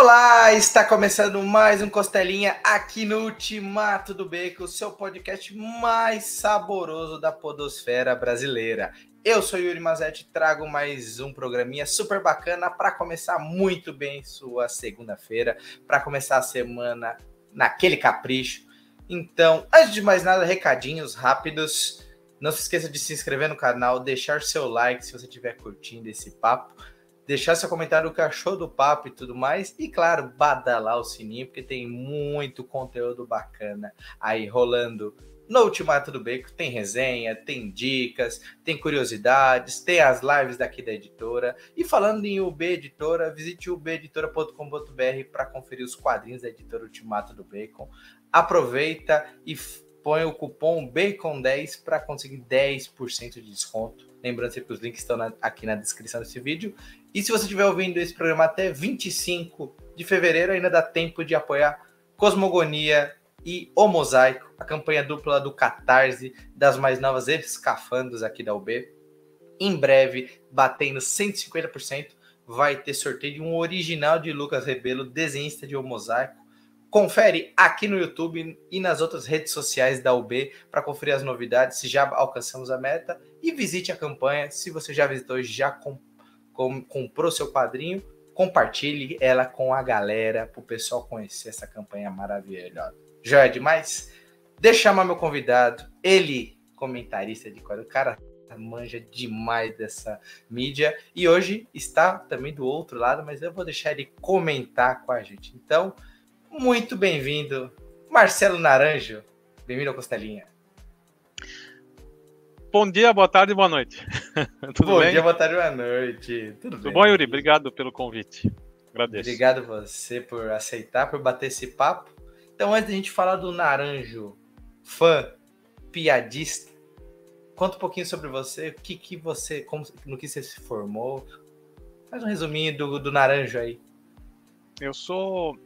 Olá, está começando mais um Costelinha aqui no Ultimato do Bacon, o seu podcast mais saboroso da podosfera brasileira. Eu sou Yuri Mazetti e trago mais um programinha super bacana para começar muito bem sua segunda-feira, para começar a semana naquele capricho. Então, antes de mais nada, recadinhos rápidos. Não se esqueça de se inscrever no canal, deixar seu like se você estiver curtindo esse papo deixar seu comentário o que achou do papo e tudo mais. E claro, badalar o sininho, porque tem muito conteúdo bacana aí rolando no Ultimato do Beco. Tem resenha, tem dicas, tem curiosidades, tem as lives daqui da editora. E falando em UB Editora, visite ubeditora.com.br para conferir os quadrinhos da editora Ultimato do Bacon. Aproveita e põe o cupom BACON10 para conseguir 10% de desconto. Lembrando sempre que os links estão na, aqui na descrição desse vídeo. E se você estiver ouvindo esse programa até 25 de fevereiro, ainda dá tempo de apoiar Cosmogonia e O Mosaico, a campanha dupla do Catarse das mais novas escafandos aqui da UB. Em breve, batendo 150%, vai ter sorteio de um original de Lucas Rebelo, desenhista de O Mosaico. Confere aqui no YouTube e nas outras redes sociais da UB para conferir as novidades, se já alcançamos a meta. E visite a campanha. Se você já visitou, já comprou comprou seu quadrinho, compartilhe ela com a galera para o pessoal conhecer essa campanha maravilhosa. Já é demais? Deixa chamar meu convidado, ele, comentarista de quadrinho, o cara manja demais dessa mídia e hoje está também do outro lado, mas eu vou deixar ele comentar com a gente. Então, muito bem-vindo, Marcelo Naranjo. Bem-vindo ao Costelinha. Bom dia, boa tarde e boa noite. Tudo bom bem? dia, boa tarde e boa noite. Tudo, Tudo bem? bom, Yuri? Obrigado pelo convite. Agradeço. Obrigado você por aceitar, por bater esse papo. Então, antes de a gente falar do Naranjo, fã, piadista, conta um pouquinho sobre você, o que, que você, como, no que você se formou. Faz um resuminho do, do Naranjo aí. Eu sou.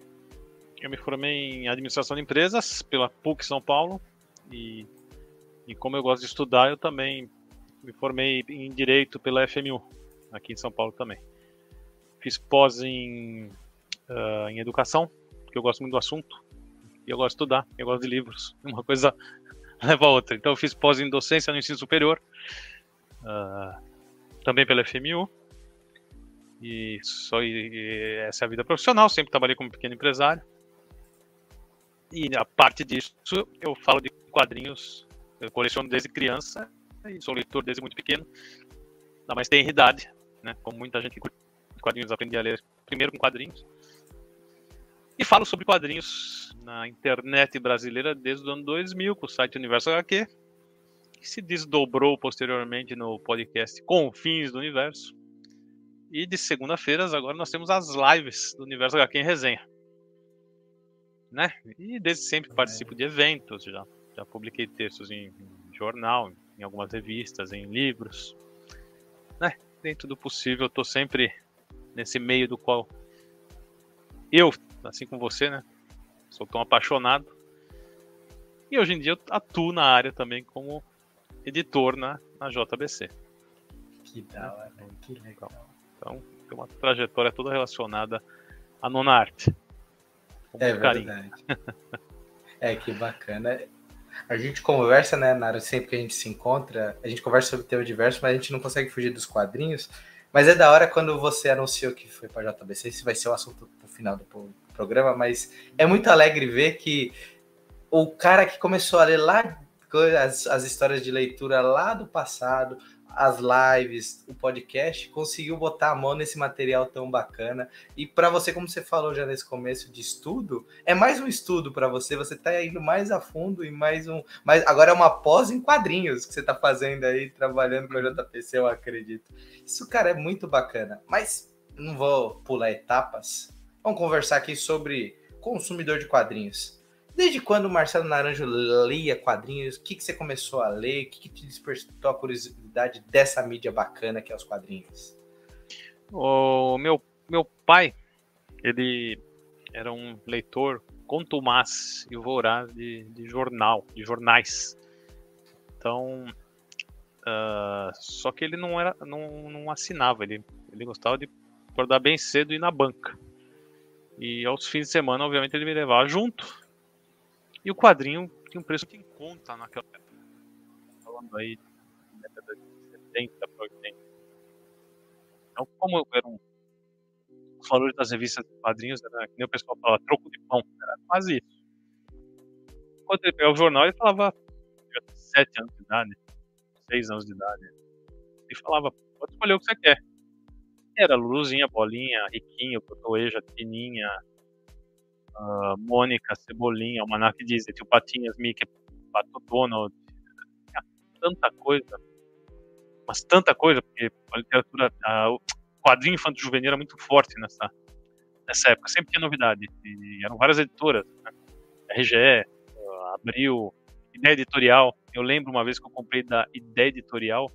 Eu me formei em administração de empresas pela PUC São Paulo e e como eu gosto de estudar, eu também me formei em Direito pela FMU, aqui em São Paulo também. Fiz pós em, uh, em Educação, porque eu gosto muito do assunto. E eu gosto de estudar, eu gosto de livros. Uma coisa leva a outra. Então eu fiz pós em Docência no Ensino Superior, uh, também pela FMU. E, só, e essa é a vida profissional, sempre trabalhei como pequeno empresário. E a parte disso, eu falo de quadrinhos eu coleciono desde criança e sou leitor desde muito pequeno. Não, mas tem idade, né? Como muita gente que curte quadrinhos aprendi a ler primeiro com quadrinhos. E falo sobre quadrinhos na internet brasileira desde o ano 2000 com o site Universo HQ, que se desdobrou posteriormente no podcast Confins do Universo. E de segunda-feiras agora nós temos as lives do Universo HQ em resenha. Né? E desde sempre participo de eventos já já publiquei textos em, jornal, em algumas revistas, em livros. Né? Dentro do possível, eu tô sempre nesse meio do qual eu, assim como você, né? Sou tão apaixonado. E hoje em dia eu atuo na área também como editor na, na JBC. Que da hora, que legal. Então, tem uma trajetória toda relacionada à nona arte. é verdade. é, que bacana. A gente conversa, né, Nara, sempre que a gente se encontra, a gente conversa sobre tema diverso, mas a gente não consegue fugir dos quadrinhos. Mas é da hora quando você anunciou que foi para JBC, esse vai ser o assunto pro final do programa, mas é muito alegre ver que o cara que começou a ler lá as, as histórias de leitura lá do passado, as lives, o podcast, conseguiu botar a mão nesse material tão bacana. E para você, como você falou já nesse começo de estudo, é mais um estudo para você, você está indo mais a fundo e mais um, mas agora é uma pós em quadrinhos que você está fazendo aí, trabalhando com a JPC, eu acredito. Isso, cara, é muito bacana. Mas não vou pular etapas. Vamos conversar aqui sobre consumidor de quadrinhos. Desde quando o Marcelo Naranjo lia quadrinhos? O que, que você começou a ler? O que, que te despertou a curiosidade dessa mídia bacana que é os quadrinhos? O meu, meu pai, ele era um leitor contumaz e voraz de, de jornal, de jornais. Então, uh, só que ele não era, não, não assinava, ele, ele gostava de acordar bem cedo e ir na banca. E aos fins de semana, obviamente, ele me levava junto. E o quadrinho tinha um preço que em conta naquela época. Falando aí, década de 70 para 80. Então, como era um. Os valores das revistas de quadrinhos era que nem o pessoal fala, troco de pão. Era quase isso. Quando ele pegava o jornal, ele falava. tinha 7 anos de idade, 6 anos de idade. Ele falava, pode escolher o que você quer. Era Luluzinha, Bolinha, Riquinho, Cotoeja, Tininha, uh, Mônica, Cebolinha, Almanac Disney, Tio Patinhas, Mickey, Pato Donald. Tinha tanta coisa. Mas tanta coisa, porque a literatura, uh, o quadrinho infantil juvenil era muito forte nessa, nessa época. Sempre tinha novidade. E eram várias editoras. Né? RGE, uh, Abril, Ideia Editorial. Eu lembro uma vez que eu comprei da Ideia Editorial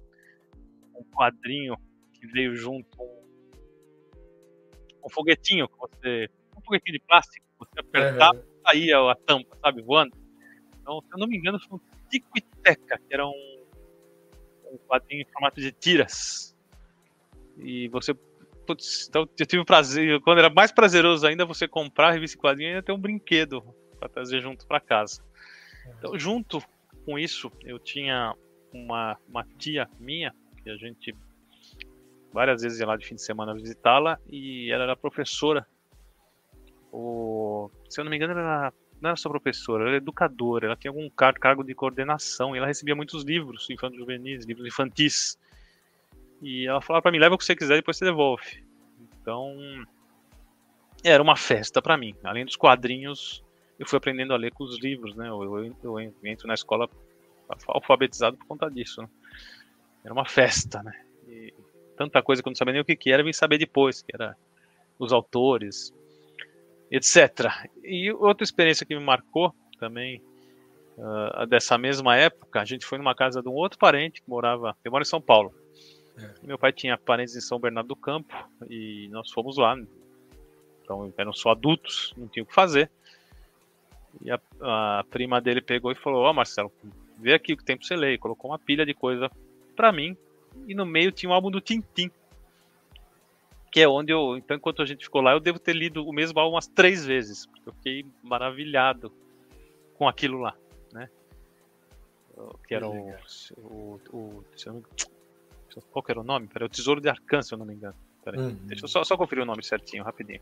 um quadrinho que veio junto um um foguetinho que você. Um foguetinho de plástico, você apertava uhum. e saía a tampa, sabe, voando. Então, se eu não me engano, foi um Tico e Teca, que era um, um quadrinho em formato de tiras. E você. Putz, então eu tive o prazer, quando era mais prazeroso ainda você comprar a revista quadrinho e ainda ter um brinquedo para trazer junto para casa. Então, junto com isso, eu tinha uma, uma tia minha, que a gente várias vezes ia lá de fim de semana visitá-la e ela era professora. O, se eu não me engano, era, não era só professora, ela era educadora, ela tinha algum cargo de coordenação e ela recebia muitos livros infantis juvenis, livros infantis. E ela falava para mim: leva o que você quiser, depois você devolve. Então, era uma festa para mim. Além dos quadrinhos, eu fui aprendendo a ler com os livros, né? Eu, eu, eu entro na escola alfabetizado por conta disso. Né? Era uma festa, né? E tanta coisa que eu não sabia nem o que, que era, vim saber depois, que era os autores, etc. E outra experiência que me marcou também, uh, dessa mesma época, a gente foi numa casa de um outro parente que morava, eu moro em São Paulo. É. Meu pai tinha parentes em São Bernardo do Campo e nós fomos lá. Então eram só adultos, não tinha o que fazer. E a, a prima dele pegou e falou: Ó, oh, Marcelo, vê aqui o que tem pra você ler. E colocou uma pilha de coisa para mim e no meio tinha um álbum do Tintim. Que é onde eu. Então, enquanto a gente ficou lá, eu devo ter lido o mesmo álbum umas três vezes. Porque eu fiquei maravilhado com aquilo lá, né? Que era o. o, o qual que era o nome? Peraí, o Tesouro de Arcan, se eu não me engano. Peraí, uhum. deixa eu só, só conferir o nome certinho, rapidinho.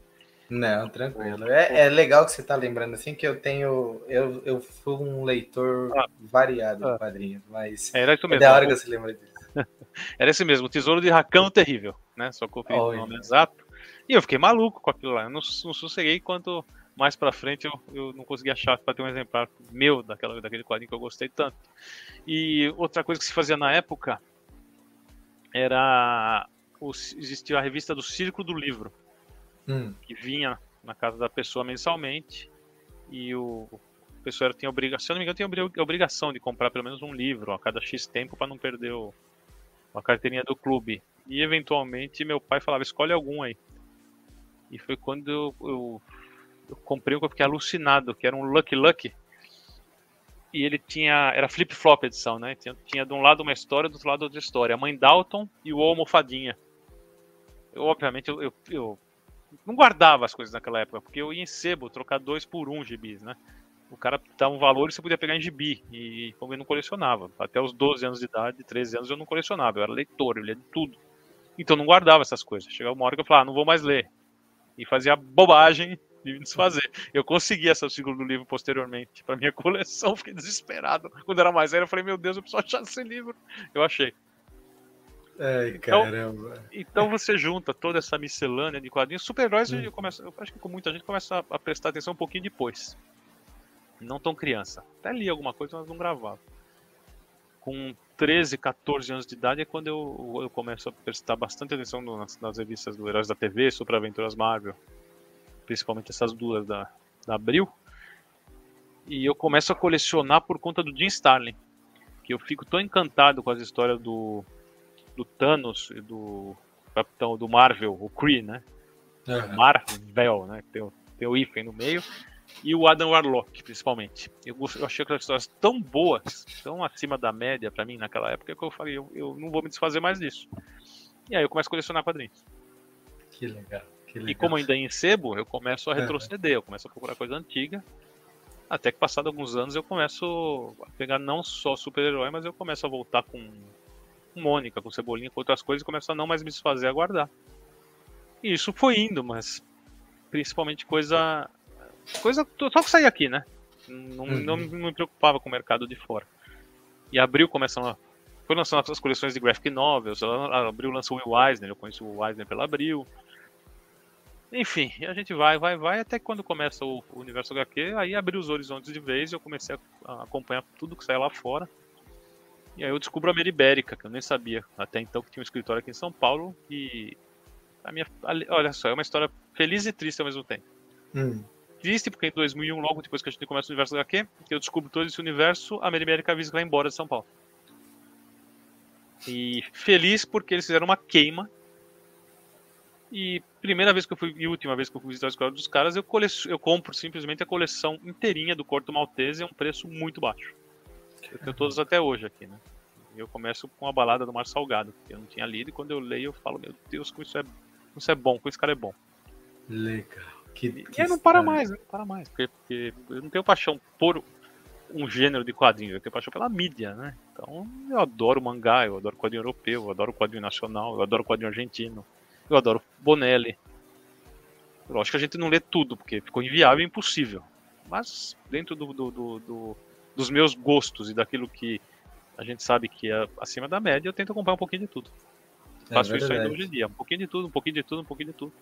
Não, tranquilo. É, é, legal que você está lembrando assim que eu tenho. Eu, eu fui um leitor ah, variado ah, de quadrinhos, mas era isso mesmo. é da hora que você lembra disso. Era esse mesmo, Tesouro de Racão Terrível, né? Só conferi o nome exato. E eu fiquei maluco com aquilo lá. Eu não, não sosseguei quanto mais pra frente eu, eu não consegui achar para ter um exemplar meu daquela, daquele quadrinho que eu gostei tanto. E outra coisa que se fazia na época era. O, existia a revista do Círculo do Livro, hum. que vinha na casa da pessoa mensalmente. E o, a pessoa tinha obrigação, se não me engano, tinha obrigação de comprar pelo menos um livro a cada X tempo para não perder o, a carteirinha do clube. E eventualmente meu pai falava, escolhe algum aí. E foi quando eu, eu, eu comprei um que eu fiquei alucinado, que era um Lucky Lucky. E ele tinha. Era flip-flop edição, né? Tinha, tinha de um lado uma história, do outro lado outra história. A mãe Dalton e o Almofadinha. Eu, obviamente, eu, eu, eu não guardava as coisas naquela época, porque eu ia em sebo trocar dois por um gibis, né? o cara dava um valor e você podia pegar em gibi. E como eu não colecionava, até os 12 anos de idade, 13 anos eu não colecionava, eu era leitor, eu lia de tudo. Então não guardava essas coisas. Chegava uma hora que eu falava, ah, não vou mais ler. E fazia bobagem de me desfazer. Eu consegui essa segunda do livro posteriormente para minha coleção, fiquei desesperado. Quando era mais velho, eu falei, meu Deus, eu preciso achar esse livro. Eu achei. Ai, então, caramba. Então você junta toda essa miscelânea de quadrinhos. Super-heróis, hum. eu, começo, eu acho que com muita gente começa a prestar atenção um pouquinho depois não tão criança. Até li alguma coisa, mas não gravava. Com 13, 14 anos de idade é quando eu, eu começo a prestar bastante atenção nas, nas revistas do Heróis da TV, Super Aventuras Marvel, principalmente essas duas da, da Abril. E eu começo a colecionar por conta do Jim Starlin, que eu fico tão encantado com as histórias do, do Thanos e do capitão do Marvel, o Kree, né? Uhum. Marvel, né? Tem, tem o hífen no meio e o Adam Warlock, principalmente. Eu, eu achei aquelas histórias tão boas, tão acima da média para mim naquela época, que eu falei, eu, eu não vou me desfazer mais disso. E aí eu começo a colecionar quadrinhos. Que legal, que E como ainda é em sebo, eu começo a retroceder, eu começo a procurar coisa antiga. Até que passado alguns anos eu começo a pegar não só super-herói, mas eu começo a voltar com, com Mônica, com Cebolinha, com outras coisas e começo a não mais me desfazer a guardar. E isso foi indo, mas principalmente coisa. Coisa. Só que sair aqui, né? Não, uhum. não, me preocupava com o mercado de fora. E abril começando a. Foi lançando as coleções de graphic novels, abril lançou o Will Eisner, eu conheço o Eisner pela Abril. Enfim, a gente vai, vai, vai, até quando começa o, o universo HQ, aí abriu os horizontes de vez e eu comecei a, a, acompanhar tudo que sai lá fora. E aí eu descubro a Meribérica, que eu nem sabia até então que tinha um escritório aqui em São Paulo. E a minha. Olha só, é uma história feliz e triste ao mesmo tempo. Hum. Triste porque em 2001, logo depois que a gente começa o universo HQ, eu descubro todo esse universo, a Meribérica avisa que vai embora de São Paulo. E feliz porque eles fizeram uma queima e primeira vez que eu fui, e última vez que eu fui visitar a escola dos caras, eu, cole, eu compro simplesmente a coleção inteirinha do Corto Maltese a um preço muito baixo. Eu tenho todas até hoje aqui, né? Eu começo com a balada do Mar Salgado, que eu não tinha lido, e quando eu leio eu falo, meu Deus, como isso é, como isso é bom, como esse cara é bom. Legal. Que, que e aí não para mais, né? Não para mais, porque, porque eu não tenho paixão por um gênero de quadrinho, eu tenho paixão pela mídia, né? Então eu adoro mangá, eu adoro quadrinho europeu, eu adoro quadrinho nacional, eu adoro quadrinho argentino. Eu adoro Bonelli. Lógico que a gente não lê tudo, porque ficou inviável e impossível. Mas dentro do, do, do, do, dos meus gostos e daquilo que a gente sabe que é acima da média, eu tento acompanhar um pouquinho de tudo. É Faço isso ainda hoje em dia. Um pouquinho de tudo, um pouquinho de tudo, um pouquinho de tudo.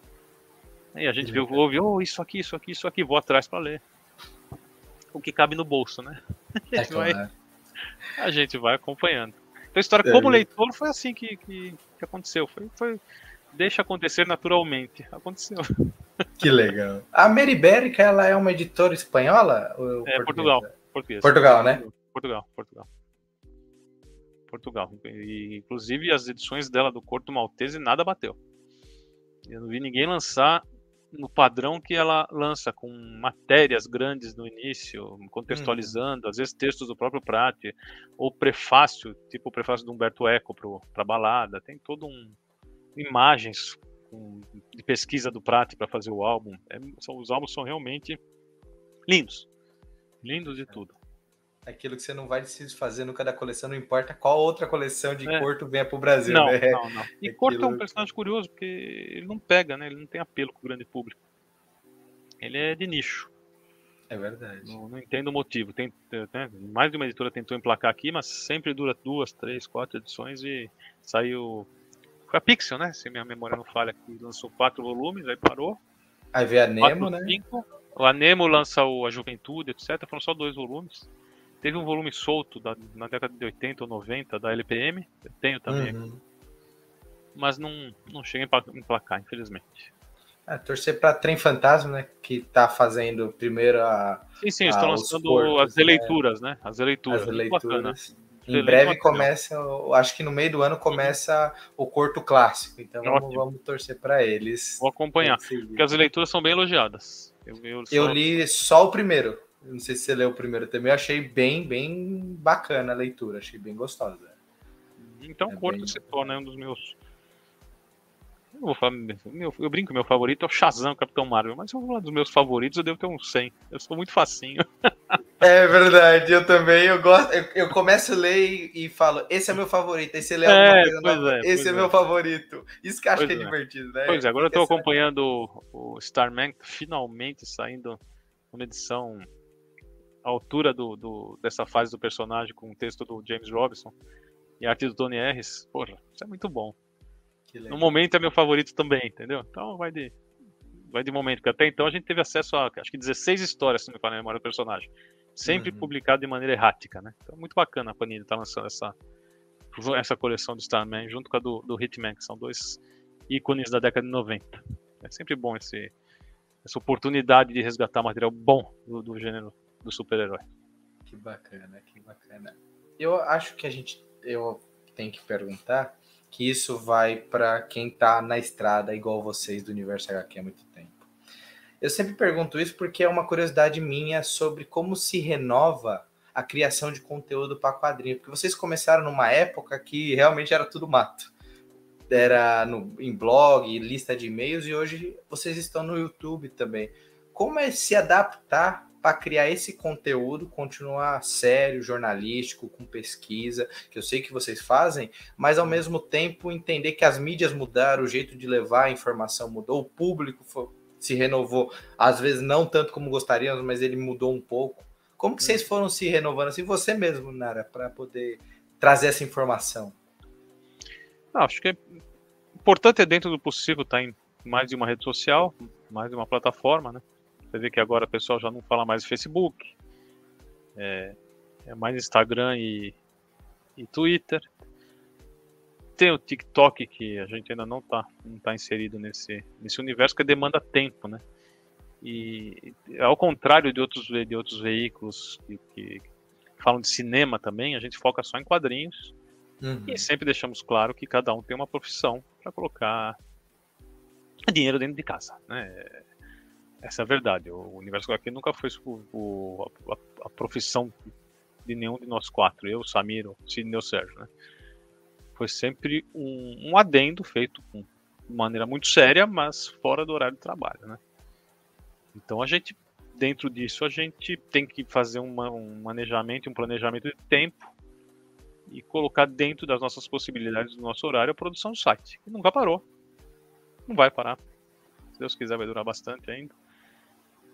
E a gente vê, ouve, oh, isso aqui, isso aqui, isso aqui, vou atrás para ler. O que cabe no bolso, né? A gente, é vai, a gente vai acompanhando. Então a história como leitor foi assim que, que, que aconteceu. Foi, foi deixa acontecer naturalmente. Aconteceu. Que legal. A Meribérica, ela é uma editora espanhola? é, Portugal. Português. Portugal, né? Portugal, Portugal. Portugal. E, inclusive, as edições dela do Corto Maltese nada bateu. Eu não vi ninguém lançar no padrão que ela lança, com matérias grandes no início, contextualizando, hum. às vezes textos do próprio Prat, ou prefácio, tipo o prefácio do Humberto Eco para balada. Tem todo um, imagens de pesquisa do Prat para fazer o álbum. É, são, os álbuns são realmente lindos. Lindos de tudo. Aquilo que você não vai se fazer nunca da coleção, não importa qual outra coleção de é. Corto venha para o Brasil. Não, né? não, não. E Aquilo... Corto é um personagem curioso, porque ele não pega, né? Ele não tem apelo com o grande público. Ele é de nicho. É verdade. Não, não entendo o motivo. Tem, né, mais de uma editora tentou emplacar aqui, mas sempre dura duas, três, quatro edições e saiu foi a Pixel, né? Se minha memória não falha, que lançou quatro volumes, aí parou. Aí veio a Nemo, quatro, né? Cinco. A Nemo lança o A Juventude, etc. Foram só dois volumes. Teve um volume solto da, na década de 80 ou 90 da LPM. Eu tenho também. Uhum. Mas não, não chega em emplacar, infelizmente. É, torcer para Trem Fantasma, né? Que tá fazendo primeiro a. Sim, sim, estão lançando corpos, as releituras, né? né? As releituras. As releituras. Em breve começa, acho que no meio do ano começa o Corto Clássico, então vamos, vamos, torcer para eles. Vou acompanhar, porque as leituras são bem elogiadas. Eu, eu, eu li só o primeiro, não sei se você leu o primeiro também, eu achei bem, bem bacana a leitura, achei bem gostosa. Então, é Corto bem... se torna um dos meus eu, vou falar, meu, eu brinco, meu favorito é o Shazam, Capitão Marvel, mas se eu vou falar dos meus favoritos, eu devo ter uns 100. Eu sou muito facinho. É verdade, eu também, eu gosto, eu, eu começo a ler e, e, falo, esse é meu favorito, aí você lê alguma é, coisa é, esse é, é, meu favorito. Isso que eu acho que é, é, divertido, né? Pois é, agora eu tô acompanhando o, o Starman, finalmente saindo uma edição à altura do, do, dessa fase do personagem, com o texto do James Robinson e a arte do Tony Harris. Porra, isso é muito bom. No momento é meu favorito também, entendeu? Então vai de, vai de momento, porque até então a gente teve acesso a acho que 16 histórias, se não me falha a memória do personagem. Sempre uhum. publicado de maneira errática, né? Então muito bacana a Panini estar tá lançando essa, essa coleção do Starman junto com a do, do Hitman, que são dois ícones da década de 90. É sempre bom esse, essa oportunidade de resgatar material bom do, do gênero do super-herói. Que bacana, que bacana. Eu acho que a gente eu tenho que perguntar que isso vai para quem está na estrada, igual vocês do Universo HQ há muito tempo. Eu sempre pergunto isso porque é uma curiosidade minha sobre como se renova a criação de conteúdo para quadrinho, porque vocês começaram numa época que realmente era tudo mato. era no, em blog, lista de e-mails, e hoje vocês estão no YouTube também. Como é se adaptar para criar esse conteúdo, continuar sério, jornalístico, com pesquisa, que eu sei que vocês fazem, mas ao mesmo tempo entender que as mídias mudaram, o jeito de levar a informação mudou, o público foi, se renovou, às vezes não tanto como gostaríamos, mas ele mudou um pouco. Como que vocês foram se renovando assim, você mesmo, Nara, para poder trazer essa informação? Ah, acho que é importante é dentro do possível estar tá em mais de uma rede social, mais de uma plataforma, né? Você vê que agora o pessoal já não fala mais Facebook, é, é mais Instagram e, e Twitter. Tem o TikTok que a gente ainda não está não tá inserido nesse, nesse universo que demanda tempo, né? E ao contrário de outros, de outros veículos que, que falam de cinema também, a gente foca só em quadrinhos Uhum. E sempre deixamos claro que cada um tem uma profissão para colocar dinheiro dentro de casa. Né? Essa é a verdade. O universo aqui nunca foi o, o, a, a, profissão de nenhum de nós quatro. Eu, Samir, o Sidney e o Sérgio. Né? Foi sempre um, um adendo feito com, de maneira muito séria, mas fora do horário de trabalho. Né? Então a gente, dentro disso, a gente tem que fazer uma, um manejamento, um planejamento de tempo e colocar dentro das nossas possibilidades do nosso horário a produção do site. E nunca parou. Não vai parar. Se Deus quiser, vai durar bastante ainda.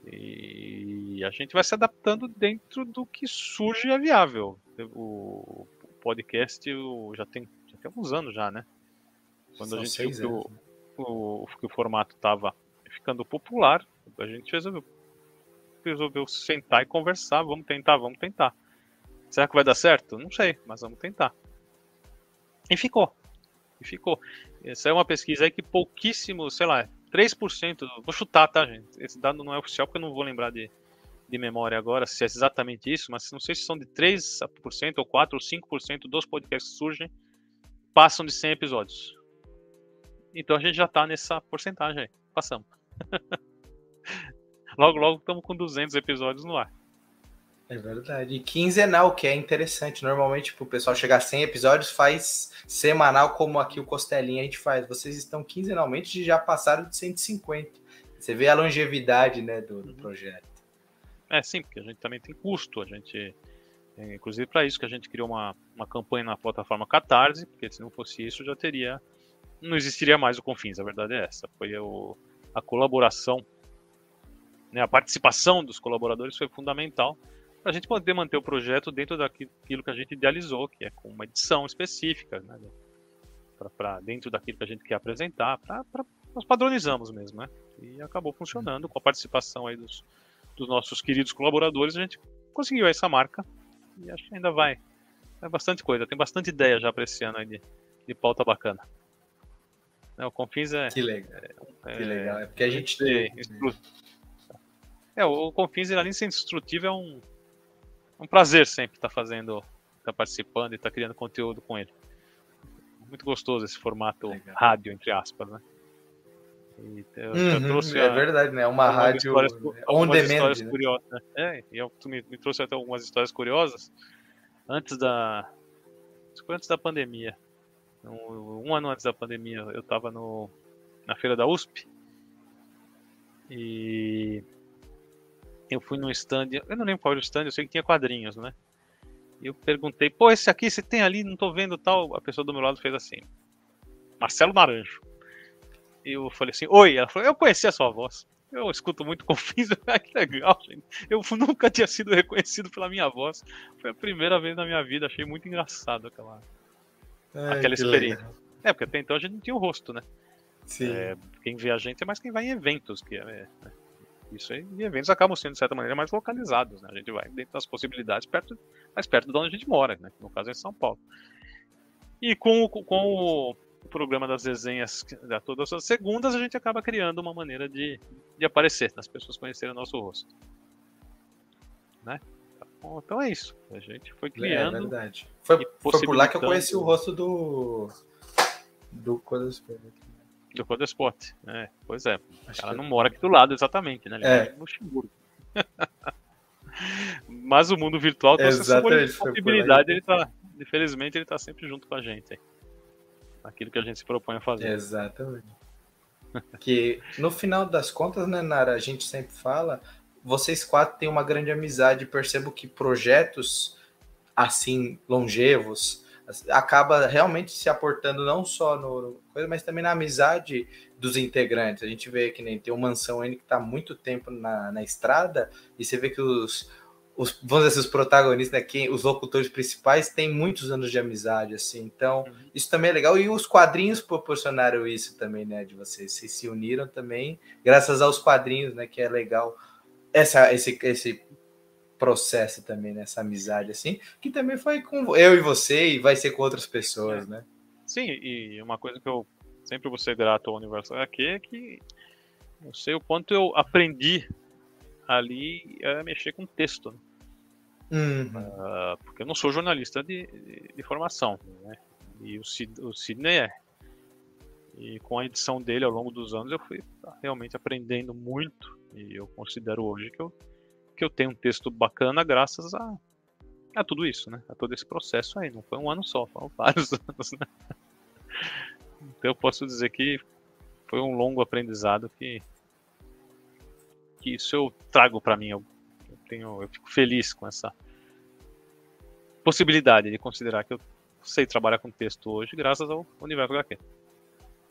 E a gente vai se adaptando dentro do que surge a viável. O podcast já tem, já tem alguns anos já, né? Quando São a gente viu que o, né? o, que o formato estava ficando popular, a gente resolveu, resolveu sentar e conversar. Vamos tentar, vamos tentar. Será que vai dar certo? Não sei, mas vamos tentar. E ficou. E ficou. Essa é uma pesquisa aí que pouquíssimo, sei lá, 3%, vou chutar, tá, gente? Esse dado não é oficial porque eu não vou lembrar de, de memória agora se é exatamente isso, mas não sei se são de 3% ou 4% ou 5% dos podcasts que surgem passam de 100 episódios. Então a gente já tá nessa porcentagem aí. Passamos. logo, logo estamos com 200 episódios no ar. É verdade. E quinzenal, que é interessante. Normalmente, tipo, o pessoal chegar a 100 episódios, faz semanal, como aqui o Costelinha a gente faz. Vocês estão quinzenalmente e já passaram de 150. Você vê a longevidade né, do, do uhum. projeto. É, sim, porque a gente também tem custo. A gente, é, inclusive, para isso que a gente criou uma, uma campanha na plataforma Catarse, porque se não fosse isso, já teria. Não existiria mais o Confins, a verdade é essa. Foi o, a colaboração, né, a participação dos colaboradores foi fundamental para a gente poder manter o projeto dentro daquilo que a gente idealizou, que é com uma edição específica, né? para dentro daquilo que a gente quer apresentar, pra, pra, nós padronizamos mesmo, né? E acabou funcionando com a participação aí dos, dos nossos queridos colaboradores, a gente conseguiu essa marca e acho que ainda vai. É bastante coisa, tem bastante ideia já para esse ano aí de, de pauta bacana. É, o Confins é. Que legal. É, que legal. É porque a gente. É, é o Confins, além de ser instrutivo, é um, um prazer sempre estar fazendo, estar participando e estar criando conteúdo com ele. Muito gostoso esse formato Legal. rádio, entre aspas, né? Eu, uhum, eu trouxe é a, verdade, né? Uma rádio on demand. Né? Curiosas, né? É, e eu, tu me, me, trouxe até algumas histórias curiosas antes da. Foi antes da pandemia. Um, um ano antes da pandemia, eu estava no, na feira da USP. E eu fui num stand, eu não lembro qual era o stand, eu sei que tinha quadrinhos, né? E eu perguntei, pô, esse aqui você tem ali, não tô vendo tal. A pessoa do meu lado fez assim, Marcelo Naranjo. E eu falei assim, oi. Ela falou, eu conheci a sua voz. Eu escuto muito Confins, ah, que legal, gente. Eu nunca tinha sido reconhecido pela minha voz. Foi a primeira vez na minha vida, achei muito engraçado aquela, Ai, aquela experiência. Legal. É, porque até então a gente não tinha o rosto, né? Sim. É, quem vê a gente é mais quem vai em eventos, que é, né? Isso aí, e eventos acabam sendo, de certa maneira, mais localizados. Né? A gente vai dentro das possibilidades, perto, mais perto de onde a gente mora, né? no caso é São Paulo. E com, com o programa das desenhas da todas as segundas, a gente acaba criando uma maneira de, de aparecer, das pessoas conhecerem o nosso rosto. Né? Então, então é isso. A gente foi é criando. É verdade. Foi, foi por lá que eu conheci o rosto do. Do Coisas do Codespot. É, pois é. Acho ela que... não mora aqui do lado exatamente, né? Ele é. no Luxemburgo. Mas o mundo virtual tem essa possibilidade, ele tá, infelizmente, ele tá sempre junto com a gente. aquilo que a gente se propõe a fazer. Exatamente. que no final das contas, né, Nara, a gente sempre fala, vocês quatro têm uma grande amizade, percebo que projetos assim longevos acaba realmente se aportando não só no coisa, mas também na amizade dos integrantes. A gente vê que nem tem o Mansão N que está muito tempo na, na estrada, e você vê que os, os vamos dizer, assim, os protagonistas, né, quem, os locutores principais têm muitos anos de amizade, assim. Então, uhum. isso também é legal. E os quadrinhos proporcionaram isso também, né, de vocês. Vocês se uniram também, graças aos quadrinhos, né, que é legal essa, esse, esse processo também, nessa amizade, assim, que também foi com eu e você e vai ser com outras pessoas, é. né? Sim, e uma coisa que eu sempre vou ser grato ao Universo HQ é que eu sei o quanto eu aprendi ali a mexer com texto. Né? Uhum. Uh, porque eu não sou jornalista de, de, de formação, né? E o, Sid, o Sidney é. E com a edição dele ao longo dos anos eu fui realmente aprendendo muito. E eu considero hoje que eu que eu tenho um texto bacana graças a, a tudo isso, né? A todo esse processo aí. Não foi um ano só, foram vários anos, né? Então eu posso dizer que foi um longo aprendizado que, que isso eu trago para mim. Eu, eu, tenho, eu fico feliz com essa possibilidade de considerar que eu sei trabalhar com texto hoje graças ao universo HQ.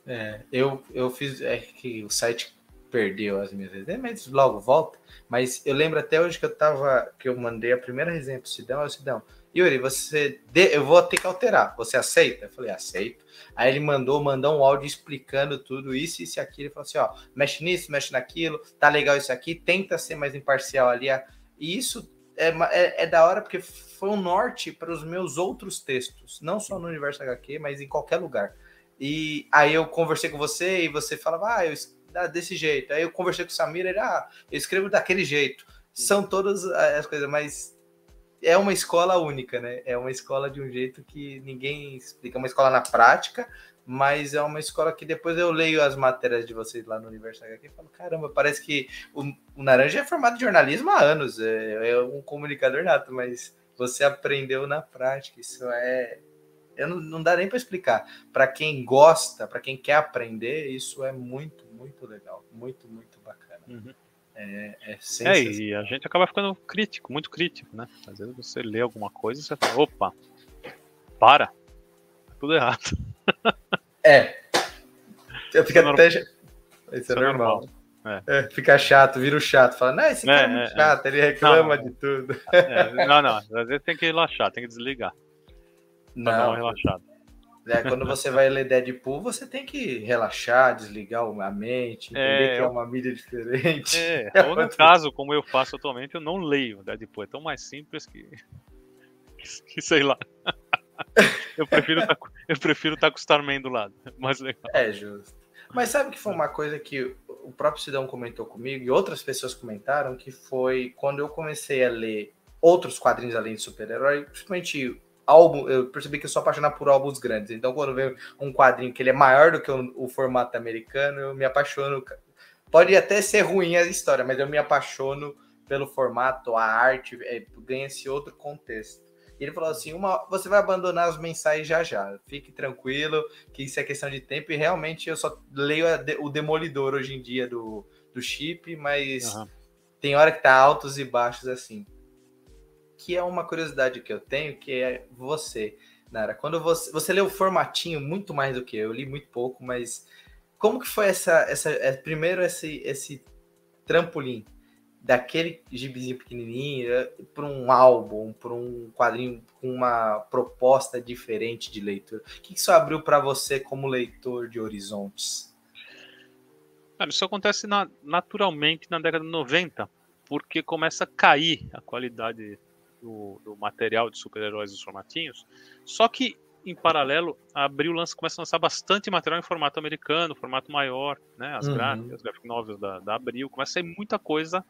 É, eu, eu fiz é que o site perdeu as minhas resenhas, logo volta. Mas eu lembro até hoje que eu tava, que eu mandei a primeira resenha pro Sidão, eu Sidão, Yuri, você, de, eu vou ter que alterar, você aceita? Eu falei, aceito. Aí ele mandou, mandou um áudio explicando tudo isso, isso e aquilo, ele falou assim, ó, mexe nisso, mexe naquilo, tá legal isso aqui, tenta ser mais imparcial ali. E isso é, é, é da hora porque foi um norte para os meus outros textos, não só no Universo HQ, mas em qualquer lugar. E aí eu conversei com você e você falava, ah, eu desse jeito. Aí eu conversei com o Samir, ele, ah, eu escrevo daquele jeito. São todas as coisas, mas é uma escola única, né? É uma escola de um jeito que ninguém explica. É uma escola na prática, mas é uma escola que depois eu leio as matérias de vocês lá no Universidade aqui e falo, caramba, parece que o, o Naranja é formado em jornalismo há anos, é, é um comunicador nato, mas você aprendeu na prática. Isso é eu não, não dá nem para explicar. Para quem gosta, para quem quer aprender, isso é muito, muito legal. Muito, muito bacana. Uhum. É, é, é, e a gente acaba ficando crítico, muito crítico, né? Às vezes você lê alguma coisa e você fala, opa, para, tá tudo errado. É. Eu fico é até. É, Isso é normal. normal. É. É, fica chato, vira o chato, fala, não, esse cara é, é muito chato, ele reclama não, de tudo. não, não, às vezes tem que relaxar, tem que desligar. Pra não, dar uma relaxada. É, quando você vai ler Deadpool, você tem que relaxar, desligar a mente, entender é, que é uma mídia diferente. É, ou no caso, como eu faço atualmente, eu não leio Deadpool. É tão mais simples que. que, que sei lá. eu prefiro tá, eu prefiro estar tá com o Starman do lado. Mais legal. É justo. Mas sabe que foi uma coisa que o próprio Sidão comentou comigo e outras pessoas comentaram que foi quando eu comecei a ler outros quadrinhos além de super-herói, principalmente álbum, eu percebi que eu sou apaixonado por álbuns grandes. Então, quando vem um quadrinho que ele é maior do que o, o, formato americano, eu me apaixono. Pode até ser ruim a história, mas eu me apaixono pelo formato, a arte, é, ganha esse outro contexto. E ele falou assim: uma, você vai abandonar os mensais já já. Fique tranquilo, que isso é questão de tempo. E realmente eu só leio o Demolidor hoje em dia do, do chip, mas uhum. tem hora que tá altos e baixos assim que é uma curiosidade que eu tenho, que é você, Nara. Quando você, você leu o formatinho muito mais do que eu, eu li muito pouco, mas como que foi essa, essa é, primeiro esse, esse trampolim daquele gibizinho pequenininho eh, para um álbum, para um quadrinho com uma proposta diferente de leitura? O que isso abriu para você como leitor de Horizontes? Cara, isso acontece na, naturalmente na década de 90, porque começa a cair a qualidade do, do material de super-heróis dos formatinhos. Só que, em paralelo, a Abril lança, começa a lançar bastante material em formato americano, formato maior, né? As uhum. gráficas, as graphic novels da, da Abril. Começa a sair muita coisa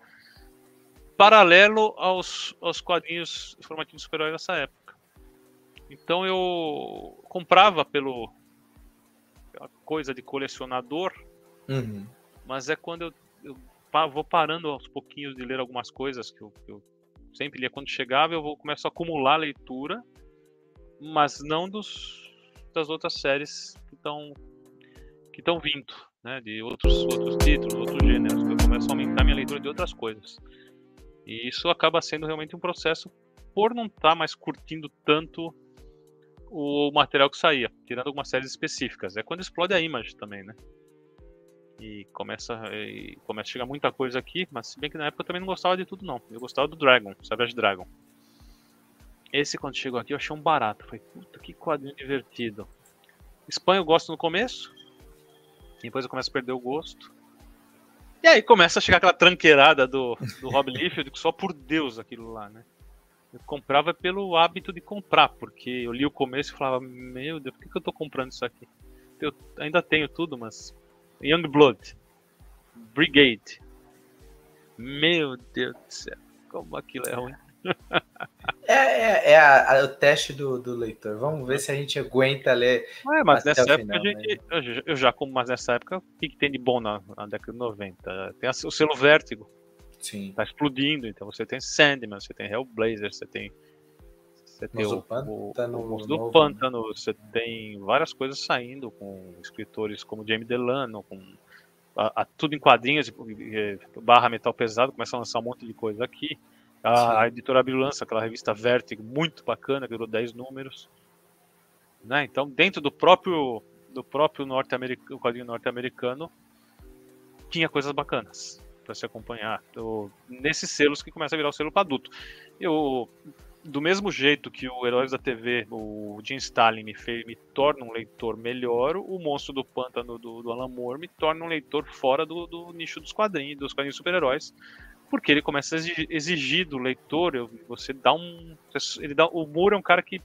paralelo aos, aos quadrinhos formatinhos de super-heróis dessa época. Então eu comprava pelo coisa de colecionador, uhum. mas é quando eu, eu, vou parando aos pouquinhos de ler algumas coisas que eu, que eu sempre lia quando chegava, eu vou começo a acumular leitura, mas não dos das outras séries que estão que estão vindo, né, de outros outros títulos, outros gêneros, eu começo a aumentar minha leitura de outras coisas. E isso acaba sendo realmente um processo por não estar tá mais curtindo tanto o material que saía, tirando algumas séries específicas. É quando explode a image também, né? E começa, e começa a chegar muita coisa aqui, mas se bem que na época eu também não gostava de tudo não. Eu gostava do Dragon, Savage Dragon. Esse quando chegou aqui eu achei um barato. Falei, puta que quadrinho divertido. Espanha eu gosto no começo, depois eu começo a perder o gosto. E aí começa a chegar aquela tranqueirada do, do Rob Liefeld, que só por Deus aquilo lá, né? Eu comprava pelo hábito de comprar, porque eu li o começo e falava, meu Deus, por que, que eu tô comprando isso aqui? Eu ainda tenho tudo, mas Youngblood, Brigade. Meu Deus do céu, como aquilo é ruim. É, é, é a, a, o teste do, do, leitor. Vamos ver se a gente aguenta ler. Ué, mas nessa época final, gente, né? eu, já como, mas nessa época, o que, que tem de bom na, na, década de 90? Tem o selo Vértigo. Sim. Tá explodindo, então você tem Sandman, você tem Hellblazer, você tem. Você tem o, Pântano, o, o do né? Pântano, você tem várias coisas saindo com escritores como Jamie Delano, com a, a, tudo em quadrinhos, barra metal pesado, começa a lançar um monte de coisa aqui. A, a editora abriu lança aquela revista Vertigo, muito bacana, que durou 10 números. Né? Então, dentro do próprio do próprio norte-americano, quadrinho norte-americano, tinha coisas bacanas para se acompanhar. Eu, nesses selos que começa a virar o selo para adulto. Eu, do mesmo jeito que o Heróis da TV, o Jim Stalin me, fez, me torna um leitor melhor, o Monstro do Pântano do, do Alan Moore me torna um leitor fora do, do nicho dos quadrinhos, dos quadrinhos super-heróis, porque ele começa a exigir do leitor, você dá um, ele dá, o Moore é um cara que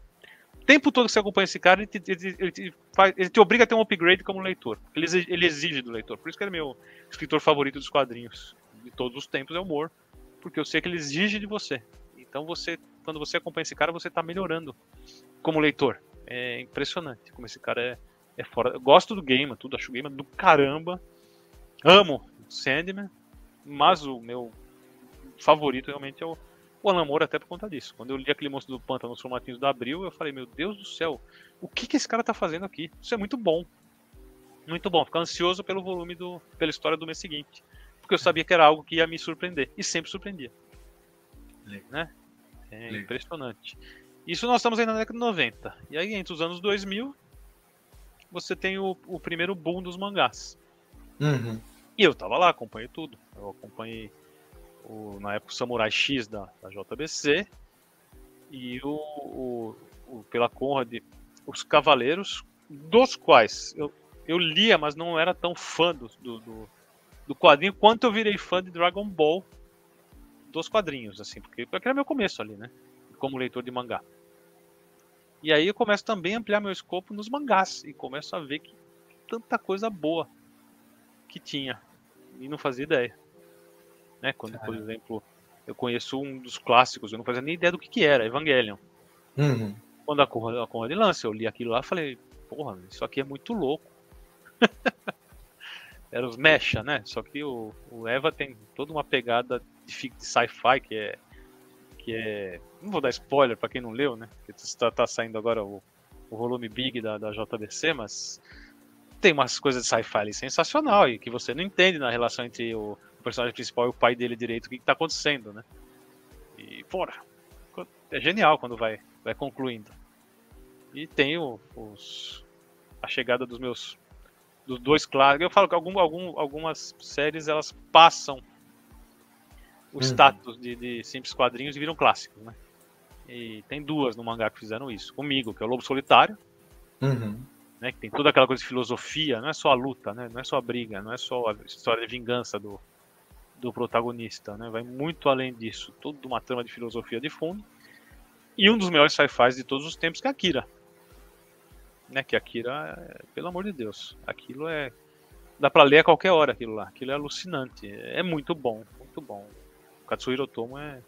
o tempo todo que você acompanha esse cara, ele te, ele, ele, te, faz, ele te, obriga a ter um upgrade como leitor. Ele, ele exige do leitor. Por isso que ele é meu escritor favorito dos quadrinhos de todos os tempos, é o Moore. Porque eu sei que ele exige de você. Então você, quando você acompanha esse cara, você está melhorando como leitor. É impressionante como esse cara é, é fora. Eu gosto do game, tudo, acho o game do caramba. Amo Sandman, mas o meu favorito realmente é o, o Alan Moore, até por conta disso. Quando eu li aquele monstro do pântano nos formatinhos do Abril, eu falei, meu Deus do céu, o que, que esse cara tá fazendo aqui? Isso é muito bom. Muito bom. Ficar ansioso pelo volume do. pela história do mês seguinte. Porque eu sabia que era algo que ia me surpreender. E sempre surpreendia. Né? É Legal. impressionante. Isso nós estamos aí na década de 90. E aí, entre os anos 2000, você tem o, o primeiro boom dos mangás. Uhum. E eu tava lá, acompanhei tudo. Eu acompanhei o, na época o Samurai X da, da JBC e o, o, o, pela Conrad os Cavaleiros, dos quais eu, eu lia, mas não era tão fã do, do, do quadrinho quanto eu virei fã de Dragon Ball dos quadrinhos, assim, porque, era meu começo ali, né? Como leitor de mangá. E aí eu começo também a ampliar meu escopo nos mangás e começo a ver que tanta coisa boa que tinha e não fazia ideia. Né? Quando, por exemplo, eu conheço um dos clássicos, eu não fazia nem ideia do que, que era, Evangelion. Uhum. Quando a Conrad lança, eu li aquilo lá e falei, porra, isso aqui é muito louco. era os Mecha, né? Só que o, o Eva tem toda uma pegada de, sci-fi que é. que é. Não vou dar spoiler para quem não leu, né? Porque está tá saindo agora o, o volume Big da, da JBC, mas tem umas coisas de sci-fi sensacional e que você não entende na relação entre o, o personagem principal e o pai dele direito o que, está acontecendo, né? E, porra, é genial quando vai, vai concluindo. E tem o, os, a chegada dos meus dos dois clássicos. Eu falo que algum, algum, algumas séries elas passam o uhum. status de, de, simples quadrinhos e viram clássicos, né? E tem duas no mangá que fizeram isso. Comigo, que é o Lobo Solitário, uhum. né? Que tem toda aquela coisa de filosofia, não é só a luta, né? Não é só a briga, não é só a história de vingança do, do protagonista, né? Vai muito além disso, toda uma trama de filosofia de fundo. E um dos melhores sci-fis de todos os tempos que é Akira. Né? Que Akira, é, pelo amor de Deus, aquilo é dá para ler a qualquer hora aquilo lá. Aquilo é alucinante, é muito bom, muito bom. O Katsuhiro Otomo é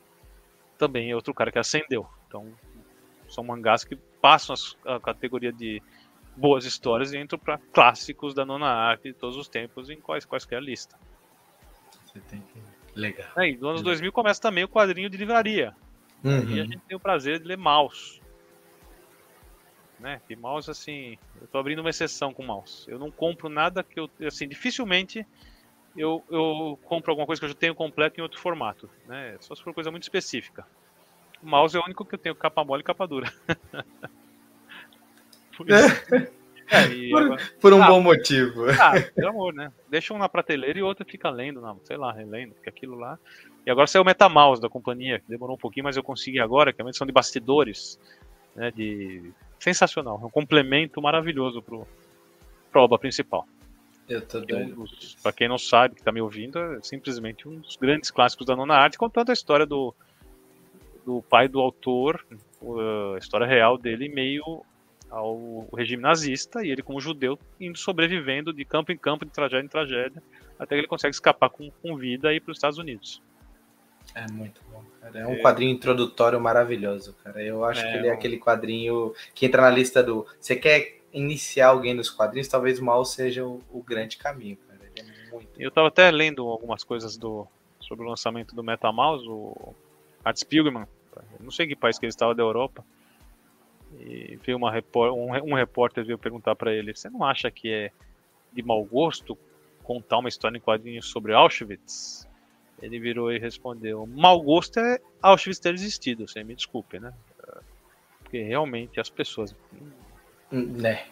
também é outro cara que acendeu. Então, são mangás que passam a categoria de boas histórias e entram para clássicos da nona arte de todos os tempos em quais, quaisquer lista. Você tem que. Legal. Aí, nos anos 2000 começa também o quadrinho de livraria. Uhum. E a gente tem o prazer de ler Maus. Né? Que mouse, assim, eu tô abrindo uma exceção com mouse. Eu não compro nada que eu, assim, dificilmente eu, eu compro alguma coisa que eu já tenho completo em outro formato, né? Só se for coisa muito específica. O mouse é o único que eu tenho capa mole e capa dura. por, é, por, agora... por, um ah, bom motivo. Ah, pelo amor, né? Deixa um na prateleira e outro fica lendo, não, sei lá, relendo, porque aquilo lá. E agora saiu o MetaMouse da companhia, que demorou um pouquinho, mas eu consegui agora, que é uma edição de bastidores, né? De sensacional, é um complemento maravilhoso pro, pro obra principal. Eu tô um Pra quem não sabe, que tá me ouvindo, é simplesmente um dos grandes clássicos da nona arte, contando a história do, do pai do autor, a história real dele, meio ao regime nazista, e ele, como judeu, indo sobrevivendo de campo em campo, de tragédia em tragédia, até que ele consegue escapar com, com vida e ir para os Estados Unidos. É muito bom, cara. É um é... quadrinho introdutório maravilhoso, cara. Eu acho é, que ele é aquele quadrinho que entra na lista do. Você quer iniciar alguém nos quadrinhos, talvez o mal seja o, o grande caminho, cara. É muito... Eu estava até lendo algumas coisas do, sobre o lançamento do MetaMouse, o Art Spiegelman, não sei que país que ele estava da Europa, e veio uma repor um, um repórter veio perguntar para ele: Você não acha que é de mau gosto contar uma história em quadrinhos sobre Auschwitz? Ele virou e respondeu: Mau gosto é Auschwitz ter existido, você me desculpe, né? Porque realmente as pessoas né?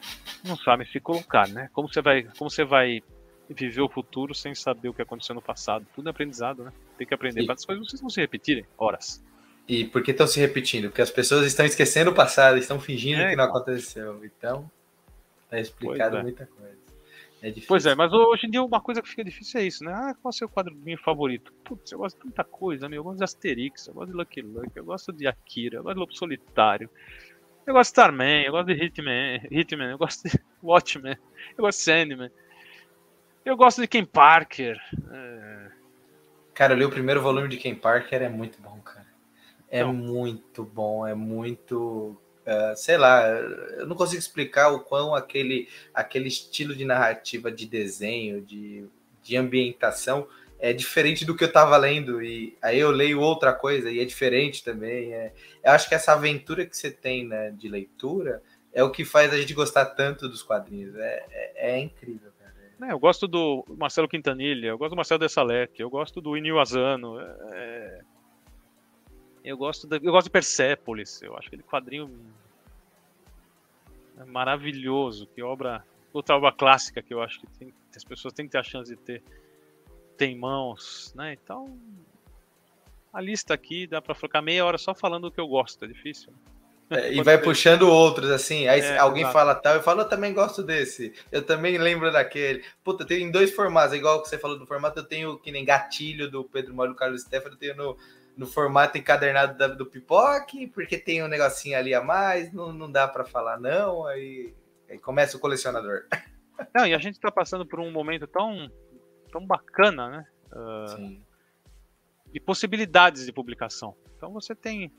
Não sabem se colocar, né? Como você vai, como você vai viver o futuro sem saber o que aconteceu no passado? Tudo é aprendizado, né? Tem que aprender para as coisas não se repetirem horas. E por que estão se repetindo? Porque as pessoas estão esquecendo o passado, estão fingindo é, que não então. aconteceu. Então, tá explicado é. muita coisa. É difícil. Pois é, mas hoje em dia uma coisa que fica difícil é isso, né? Ah, qual é o seu quadrinho favorito? Putz, eu gosto de tanta coisa, meu. Eu gosto de Asterix, eu gosto de Lucky Luke, eu gosto de Akira, eu gosto de Lobo Solitário. Eu gosto de Starman, eu gosto de Hitman, Hitman, eu gosto de Watchmen, eu gosto de Sandman. Eu gosto de Ken Parker. É... Cara, eu li o primeiro volume de Ken Parker, é muito bom, cara. É então, muito bom, é muito. Uh, sei lá, eu não consigo explicar o quão aquele, aquele estilo de narrativa, de desenho, de, de ambientação é diferente do que eu estava lendo, e aí eu leio outra coisa e é diferente também. É, eu acho que essa aventura que você tem né, de leitura é o que faz a gente gostar tanto dos quadrinhos. É, é, é incrível, cara. É, eu gosto do Marcelo Quintanilha, eu gosto do Marcelo Dessalete, eu gosto do Inil Azano. É, eu gosto, de, eu gosto de Persepolis, eu acho aquele quadrinho é maravilhoso, que obra, outra obra clássica que eu acho que, tem, que as pessoas têm que ter a chance de ter tem mãos, né? Então, a lista aqui dá para ficar meia hora só falando o que eu gosto, é difícil. É, e vai puxando outros, assim. Aí é, alguém exato. fala tal, eu falo, eu também gosto desse. Eu também lembro daquele. Puta, tem em dois formatos, igual que você falou do formato, eu tenho que nem gatilho do Pedro Molho Carlos Stefano, eu tenho no, no formato encadernado da, do Pipoque, porque tem um negocinho ali a mais, não, não dá para falar não, aí, aí começa o colecionador. Não, e a gente tá passando por um momento tão tão bacana, né? Uh, e possibilidades de publicação. Então você tem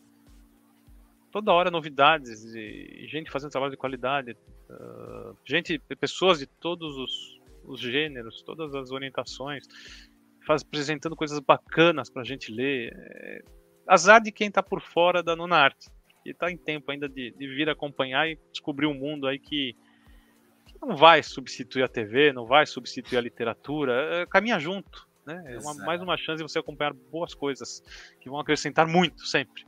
toda hora novidades e gente fazendo trabalho de qualidade, uh, gente, pessoas de todos os, os, gêneros, todas as orientações, faz, apresentando coisas bacanas para a gente ler. É, azar de quem está por fora da nona arte e está em tempo ainda de, de vir acompanhar e descobrir um mundo aí que não vai substituir a TV, não vai substituir a literatura, é, caminha junto. Né? É uma, mais uma chance de você acompanhar boas coisas que vão acrescentar muito, sempre.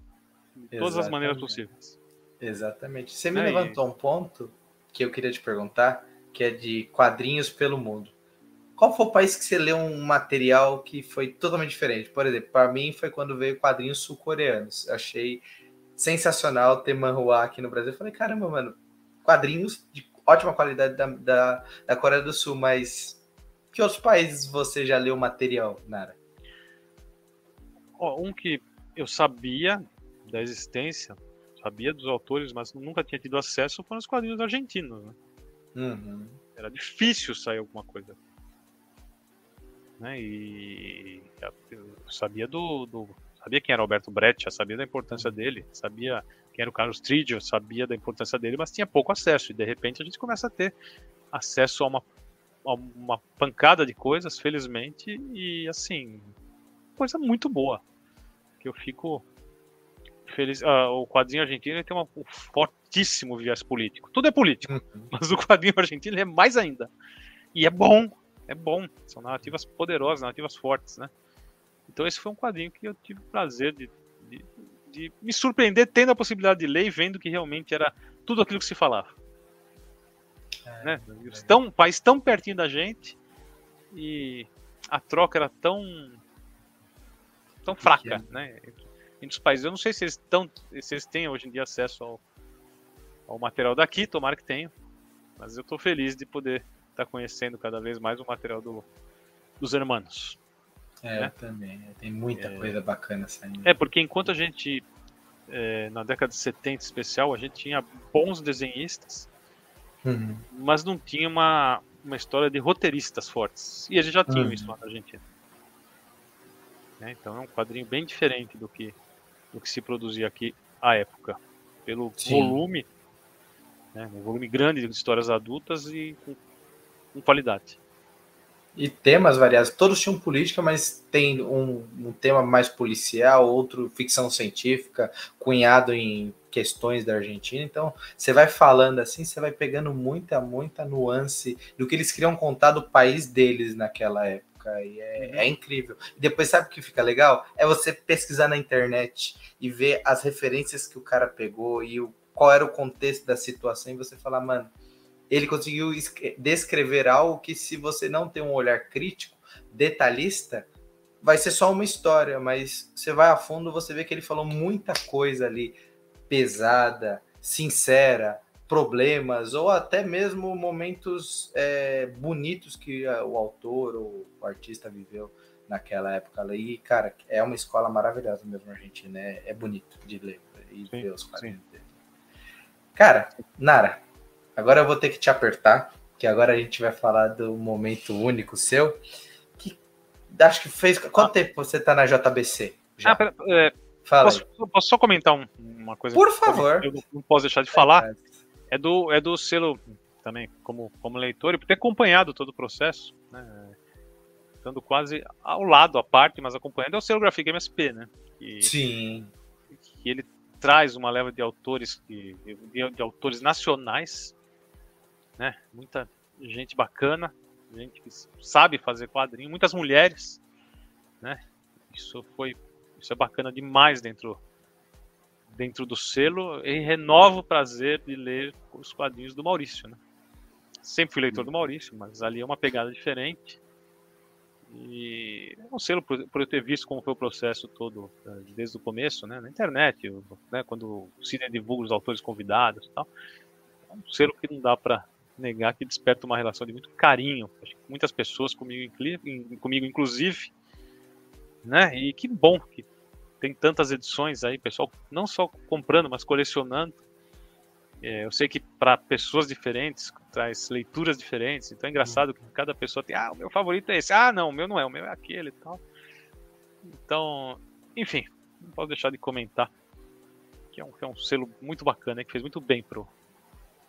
De todas as maneiras possíveis. Exatamente. Você me é, levantou e... um ponto que eu queria te perguntar, que é de quadrinhos pelo mundo. Qual foi o país que você leu um material que foi totalmente diferente? Por exemplo, para mim foi quando veio quadrinhos sul-coreanos. Achei sensacional ter manhua aqui no Brasil. Eu falei, caramba, mano, quadrinhos de ótima qualidade da, da, da Coreia do Sul, mas que outros países você já leu material, Nara? Oh, um que eu sabia da existência, sabia dos autores, mas nunca tinha tido acesso foram os quadrinhos argentinos. Né? Uhum. Era difícil sair alguma coisa. Né? E sabia do, do, sabia quem era Alberto Brecht, sabia da importância dele, sabia quem era o Carlos Tridio, sabia da importância dele, mas tinha pouco acesso. E de repente a gente começa a ter acesso a uma, a uma pancada de coisas, felizmente, e assim, coisa muito boa. Que eu fico feliz. Ah, o quadrinho argentino tem uma, um forte altíssimo viés político. Tudo é político, uhum. mas o quadrinho argentino é mais ainda. E é bom, é bom. São narrativas poderosas, narrativas fortes, né? Então esse foi um quadrinho que eu tive o prazer de, de, de me surpreender tendo a possibilidade de ler e vendo que realmente era tudo aquilo que se falava. É, né? É. Tão, país tão pertinho da gente e a troca era tão tão fraca, né? Entre os países. Eu não sei se eles, tão, se eles têm hoje em dia acesso ao, ao material daqui, tomara que tenham. Mas eu estou feliz de poder tá conhecendo cada vez mais o material do, dos hermanos. É, né? também. Tem muita é, coisa bacana saindo. É, porque enquanto a gente, é, na década de 70 especial, a gente tinha bons desenhistas, uhum. mas não tinha uma, uma história de roteiristas fortes. E eles já tinham uhum. isso lá na Argentina. Né? Então é um quadrinho bem diferente do que, do que se produzia aqui à época. Pelo Sim. volume, né? um volume grande de histórias adultas e com, com qualidade e temas variados. Todos tinham política, mas tem um, um, tema mais policial, outro ficção científica, cunhado em questões da Argentina. Então, você vai falando assim, você vai pegando muita, muita nuance do que eles queriam contar do país deles naquela época. E é, é incrível. E depois, sabe o que fica legal? É você pesquisar na internet e ver as referências que o cara pegou e o, qual era o contexto da situação e você falar, mano ele conseguiu descrever algo que, se você não tem um olhar crítico, detalhista, vai ser só uma história, mas você vai a fundo, você vê que ele falou muita coisa ali pesada, sincera, problemas ou até mesmo momentos é, bonitos que o autor ou o artista viveu naquela época ali. E, cara, é uma escola maravilhosa mesmo, Argentina. É, é bonito de ler e sim, ver os quadrinhos dele. Cara, Nara, Agora eu vou ter que te apertar, que agora a gente vai falar do momento único seu. Que acho que fez. Quanto ah. tempo você está na JBC? Já? Ah, pera, é, Fala posso, posso, só comentar um, uma coisa? Por favor. Eu não posso deixar de falar. É do, é do selo também, como, como leitor, e por ter acompanhado todo o processo, né? Estando quase ao lado, à parte, mas acompanhando, é o selo Graphic MSP, né? Que, Sim. Que ele traz uma leva de autores, de, de, de autores nacionais né? Muita gente bacana, gente que sabe fazer quadrinho, muitas mulheres, né? Isso foi, isso é bacana demais dentro dentro do selo e renova o prazer de ler os quadrinhos do Maurício, né? Sempre fui leitor do Maurício, mas ali é uma pegada diferente. E é um selo por, por eu ter visto como foi o processo todo eh, desde o começo, né, na internet, né, quando Cine divulga os autores convidados, e tal. É um selo que não dá para negar que desperta uma relação de muito carinho. muitas pessoas comigo, comigo inclusive, né? E que bom que tem tantas edições aí, pessoal, não só comprando, mas colecionando. É, eu sei que para pessoas diferentes traz leituras diferentes, então é engraçado que cada pessoa tem, ah, o meu favorito é esse, ah, não, o meu não é, o meu é aquele e tal. Então, enfim, não posso deixar de comentar que é um, que é um selo muito bacana, que fez muito bem pro,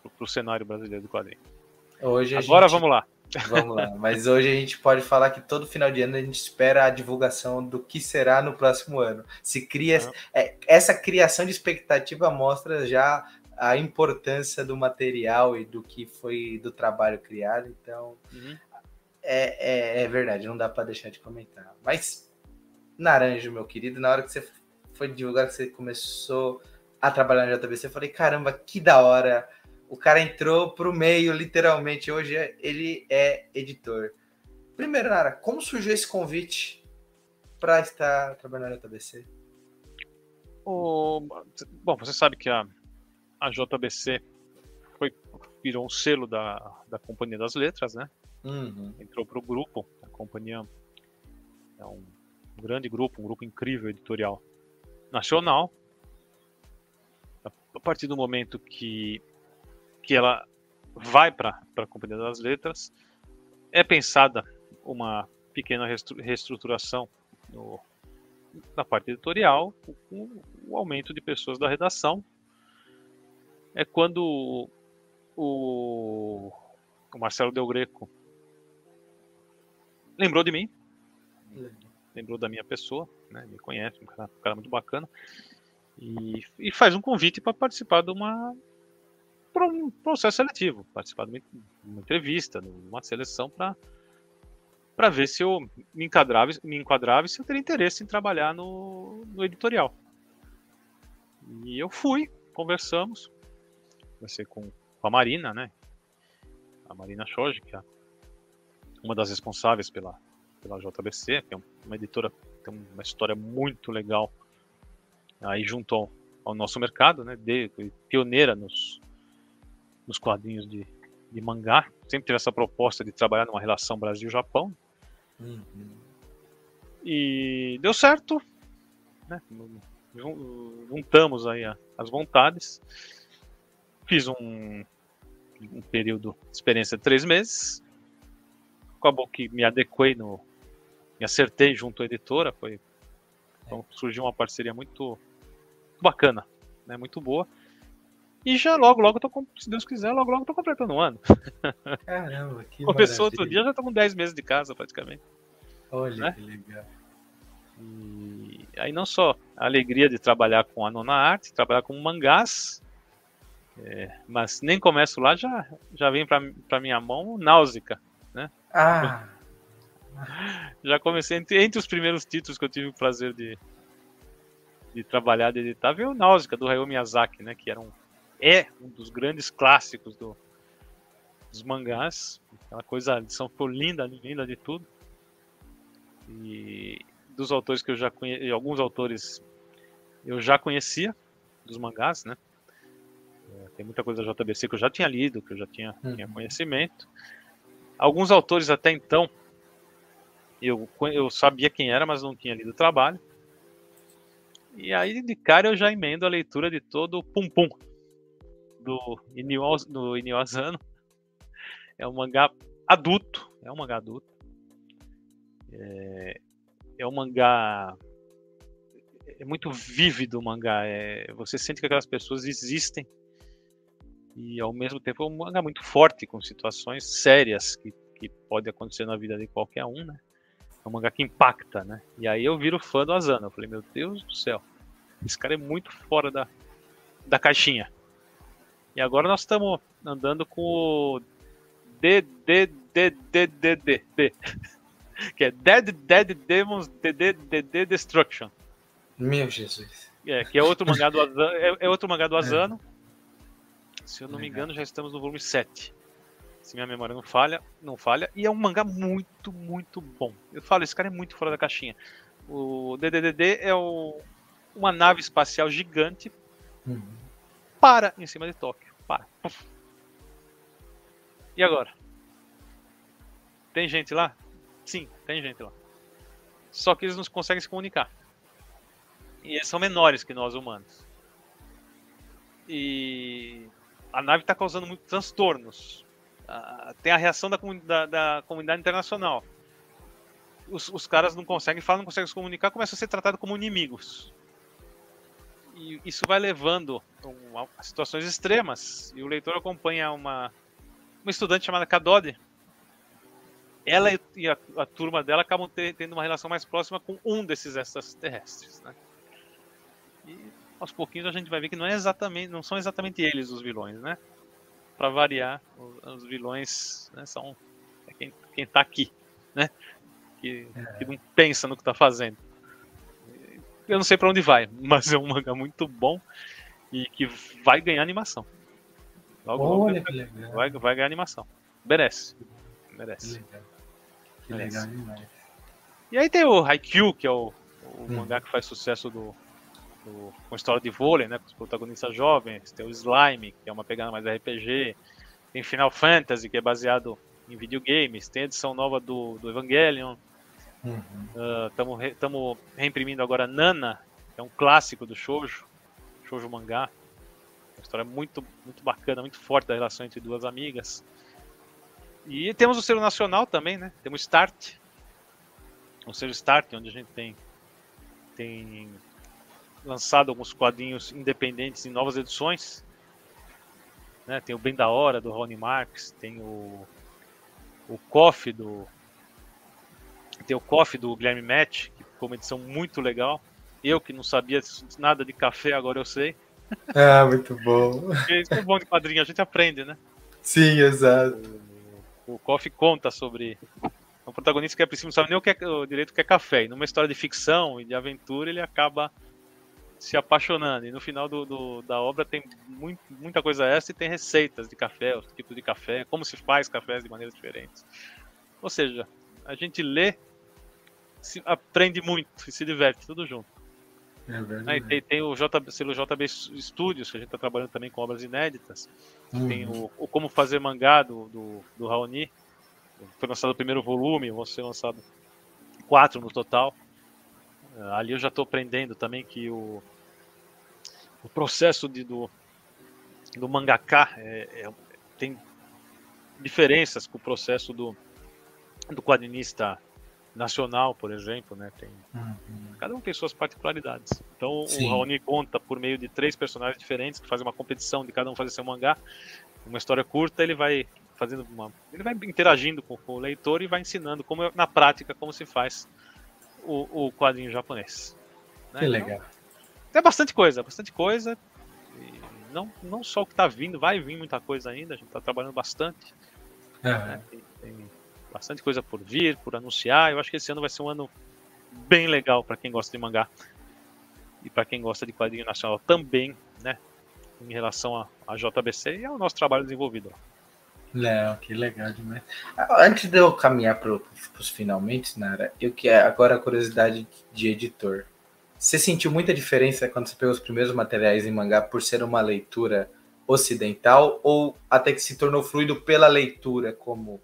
para o cenário brasileiro do quadrinho. Hoje Agora gente... vamos lá. Vamos lá. Mas hoje a gente pode falar que todo final de ano a gente espera a divulgação do que será no próximo ano. Se cria uhum. essa criação de expectativa mostra já a importância do material e do que foi do trabalho criado. Então uhum. é, é, é, verdade, não dá para deixar de comentar. Mas Naranjo, meu querido, na hora que você foi divulgar que você começou a trabalhar na JBC, eu falei caramba, que da hora o cara entrou pro meio, literalmente. Hoje ele é editor. Primeiro, Nara, como surgiu esse convite para estar trabalhando na JBC? Bom, você sabe que a, a JBC foi, virou um selo da, da Companhia das Letras, né? Uhum. Entrou para o grupo. A companhia é um grande grupo, um grupo incrível editorial nacional. A partir do momento que que ela vai para a Companhia das Letras. É pensada uma pequena reestruturação no, na parte editorial, com o aumento de pessoas da redação. É quando o, o Marcelo Del Greco lembrou de mim, lembrou da minha pessoa, né, me conhece, um cara, um cara muito bacana, e, e faz um convite para participar de uma para um processo seletivo, participar de uma entrevista, de uma seleção para para ver se eu me enquadrava, me enquadrava e se eu teria interesse em trabalhar no, no editorial. E eu fui, conversamos, conversei com, com a Marina, né? A Marina Shoji, que é uma das responsáveis pela, pela JBC, que é uma editora tem uma história muito legal aí junto ao, ao nosso mercado, né? De, pioneira nos, nos quadrinhos de, de mangá. Sempre teve essa proposta de trabalhar numa relação Brasil-Japão. Uhum. E deu certo, né? Juntamos aí as vontades. Fiz um, um período de experiência de três meses. Acabou que me adequei no. Me acertei junto à editora. Foi, então surgiu uma parceria muito bacana, né? Muito boa. E já logo, logo, tô, se Deus quiser, logo, logo tô completando um ano. Caramba, que Começou maravilha. outro dia, já tô com 10 meses de casa praticamente. Olha né? que legal. E aí não só a alegria de trabalhar com a nona arte, trabalhar com mangás, é, mas nem começo lá, já, já vem para minha mão Náusica, né? Ah! Já comecei, entre, entre os primeiros títulos que eu tive o prazer de, de trabalhar, de editar, veio Náusica, do Hayao Miyazaki, né? Que era um, é um dos grandes clássicos do, dos mangás. Aquela coisa, a edição ficou linda, linda de tudo. E dos autores que eu já conheci, alguns autores eu já conhecia, dos mangás, né? É, tem muita coisa da JBC que eu já tinha lido, que eu já tinha, uhum. tinha conhecimento. Alguns autores até então eu, eu sabia quem era, mas não tinha lido o trabalho. E aí, de cara, eu já emendo a leitura de todo o Pum Pum do Inio, do. É um mangá adulto, é um mangá adulto. É, é um mangá. É muito vívido o mangá. É, você sente que aquelas pessoas existem. E ao mesmo tempo é um mangá muito forte, com situações sérias que, que pode acontecer na vida de qualquer um, né? É um mangá que impacta, né? E aí eu viro fã do Asano. Eu falei, meu Deus do céu, esse cara é muito fora da, da caixinha. E agora nós estamos andando com o D, D, D, D, D, D, D. que é Dead Dead Demons DD DD Destruction. Meu Jesus. É, que é outro mangá do Asano. É, é outro mangá do é. Asano. É. Se eu não me engano, já estamos no volume 7. Se minha memória não falha, não falha. E é um mangá muito, muito bom. Eu falo, esse cara é muito fora da caixinha. O DDDD é o, uma nave espacial gigante. Uhum. Para em cima de Tóquio. Para. E agora? Tem gente lá? Sim, tem gente lá. Só que eles não conseguem se comunicar. E eles são menores que nós humanos. E a nave está causando muitos transtornos. Uh, tem a reação da, da, da comunidade internacional. Os, os, caras não conseguem falar, não conseguem se comunicar, começam a ser tratados como inimigos. E isso vai levando a situações extremas. E o leitor acompanha uma, uma estudante chamada Kadodi, ela e a, a turma dela acabam ter, tendo uma relação mais próxima com um desses extraterrestres, né? E aos pouquinhos a gente vai ver que não é exatamente, não são exatamente eles os vilões, né? Para variar, os, os vilões né, são é quem, quem tá aqui, né? Que, que não pensa no que tá fazendo. Eu não sei para onde vai, mas é um mangá muito bom e que vai ganhar animação. Logo, Olha, logo vai, vai ganhar animação. Merece. Merece. Que legal demais. E aí tem o Haikyuu, que é o, o hum. mangá que faz sucesso do, do, com história de vôlei, né? Com os protagonistas jovens. Tem o Slime, que é uma pegada mais RPG. Tem Final Fantasy, que é baseado em videogames. Tem a edição nova do, do Evangelion. Estamos uhum. uh, reimprimindo agora Nana, que é um clássico do shoujo, shoujo mangá. Uma história muito, muito bacana, muito forte da relação entre duas amigas. E temos o selo nacional também, né? Temos Start. O selo Start, onde a gente tem, tem lançado alguns quadrinhos independentes em novas edições. Né? Tem o Bem da Hora, do Ronnie Marx. Tem o, o Coffee do. Tem o Coffee do Guilherme Match, que ficou uma edição muito legal. Eu que não sabia nada de café, agora eu sei. Ah, muito bom. Isso é bom de quadrinho, a gente aprende, né? Sim, exato. O, o Koff conta sobre um protagonista que a princípio não sabe nem o que é o direito que é café. E numa história de ficção e de aventura, ele acaba se apaixonando. E no final do, do, da obra tem muito, muita coisa essa e tem receitas de café, os tipos de café, como se faz cafés de maneiras diferentes. Ou seja, a gente lê, se, aprende muito e se diverte, tudo junto. É verdade. Tem, tem, o JB, selo JB Studios, que a gente está trabalhando também com obras inéditas. Uhum. Tem o, o, Como Fazer Mangá, do, do, do Raoni. Foi lançado o primeiro volume, vão ser lançados quatro no total. Ali eu já estou aprendendo também que o, o processo de, do, do mangaka é, é, tem diferenças com o processo do, do quadrinista nacional, por exemplo, né? Tem, uhum. Cada um tem suas particularidades. Então Sim. o Raoni conta por meio de três personagens diferentes que fazem uma competição de cada um fazer seu mangá. Uma história curta, ele vai fazendo uma, ele vai interagindo com, com o leitor e vai ensinando como na prática como se faz o, o quadrinho japonês. Né? Que legal. Então, é bastante coisa, bastante coisa. E não, não só o que está vindo, vai vir muita coisa ainda, a gente está trabalhando bastante. É. Né? Tem, tem, bastante coisa por vir, por anunciar. Eu acho que esse ano vai ser um ano bem legal para quem gosta de mangá. E para quem gosta de quadrinho nacional também, né? Em relação a JBC e ao nosso trabalho desenvolvido. Léo, que legal demais. Antes de eu caminhar para os finalmente, Nara, eu que agora a curiosidade de editor. Você sentiu muita diferença quando você pegou os primeiros materiais em mangá por ser uma leitura ocidental ou até que se tornou fluido pela leitura como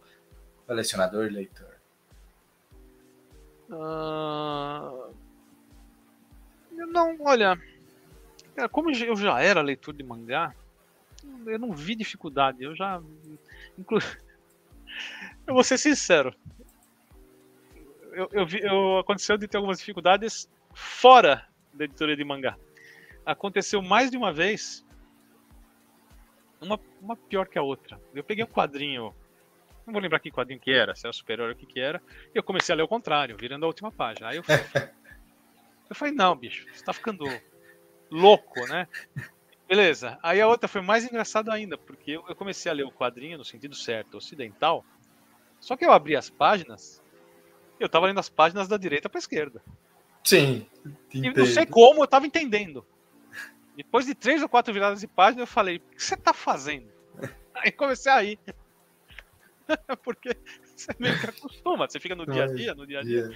colecionador leitor? Uh... Não, olha, como eu já era leitor de mangá, eu não vi dificuldade. Eu já Inclu... Eu vou ser sincero. Eu, eu, vi, eu aconteceu de ter algumas dificuldades fora da editoria de mangá. Aconteceu mais de uma vez, uma, uma pior que a outra. Eu peguei um quadrinho, não vou lembrar que quadrinho que era, se era superior ou o que que era, e eu comecei a ler o contrário, virando a última página. Aí eu, eu falei, não, bicho, você tá ficando louco, né? Beleza. Aí a outra foi mais engraçada ainda, porque eu comecei a ler o quadrinho no sentido certo, ocidental. Só que eu abri as páginas, eu tava lendo as páginas da direita para esquerda. Sim. E não sei como eu tava entendendo. Depois de três ou quatro viradas de página, eu falei: o que você tá fazendo? Aí comecei a ir. porque você meio que acostuma, você fica no dia a dia, no dia a dia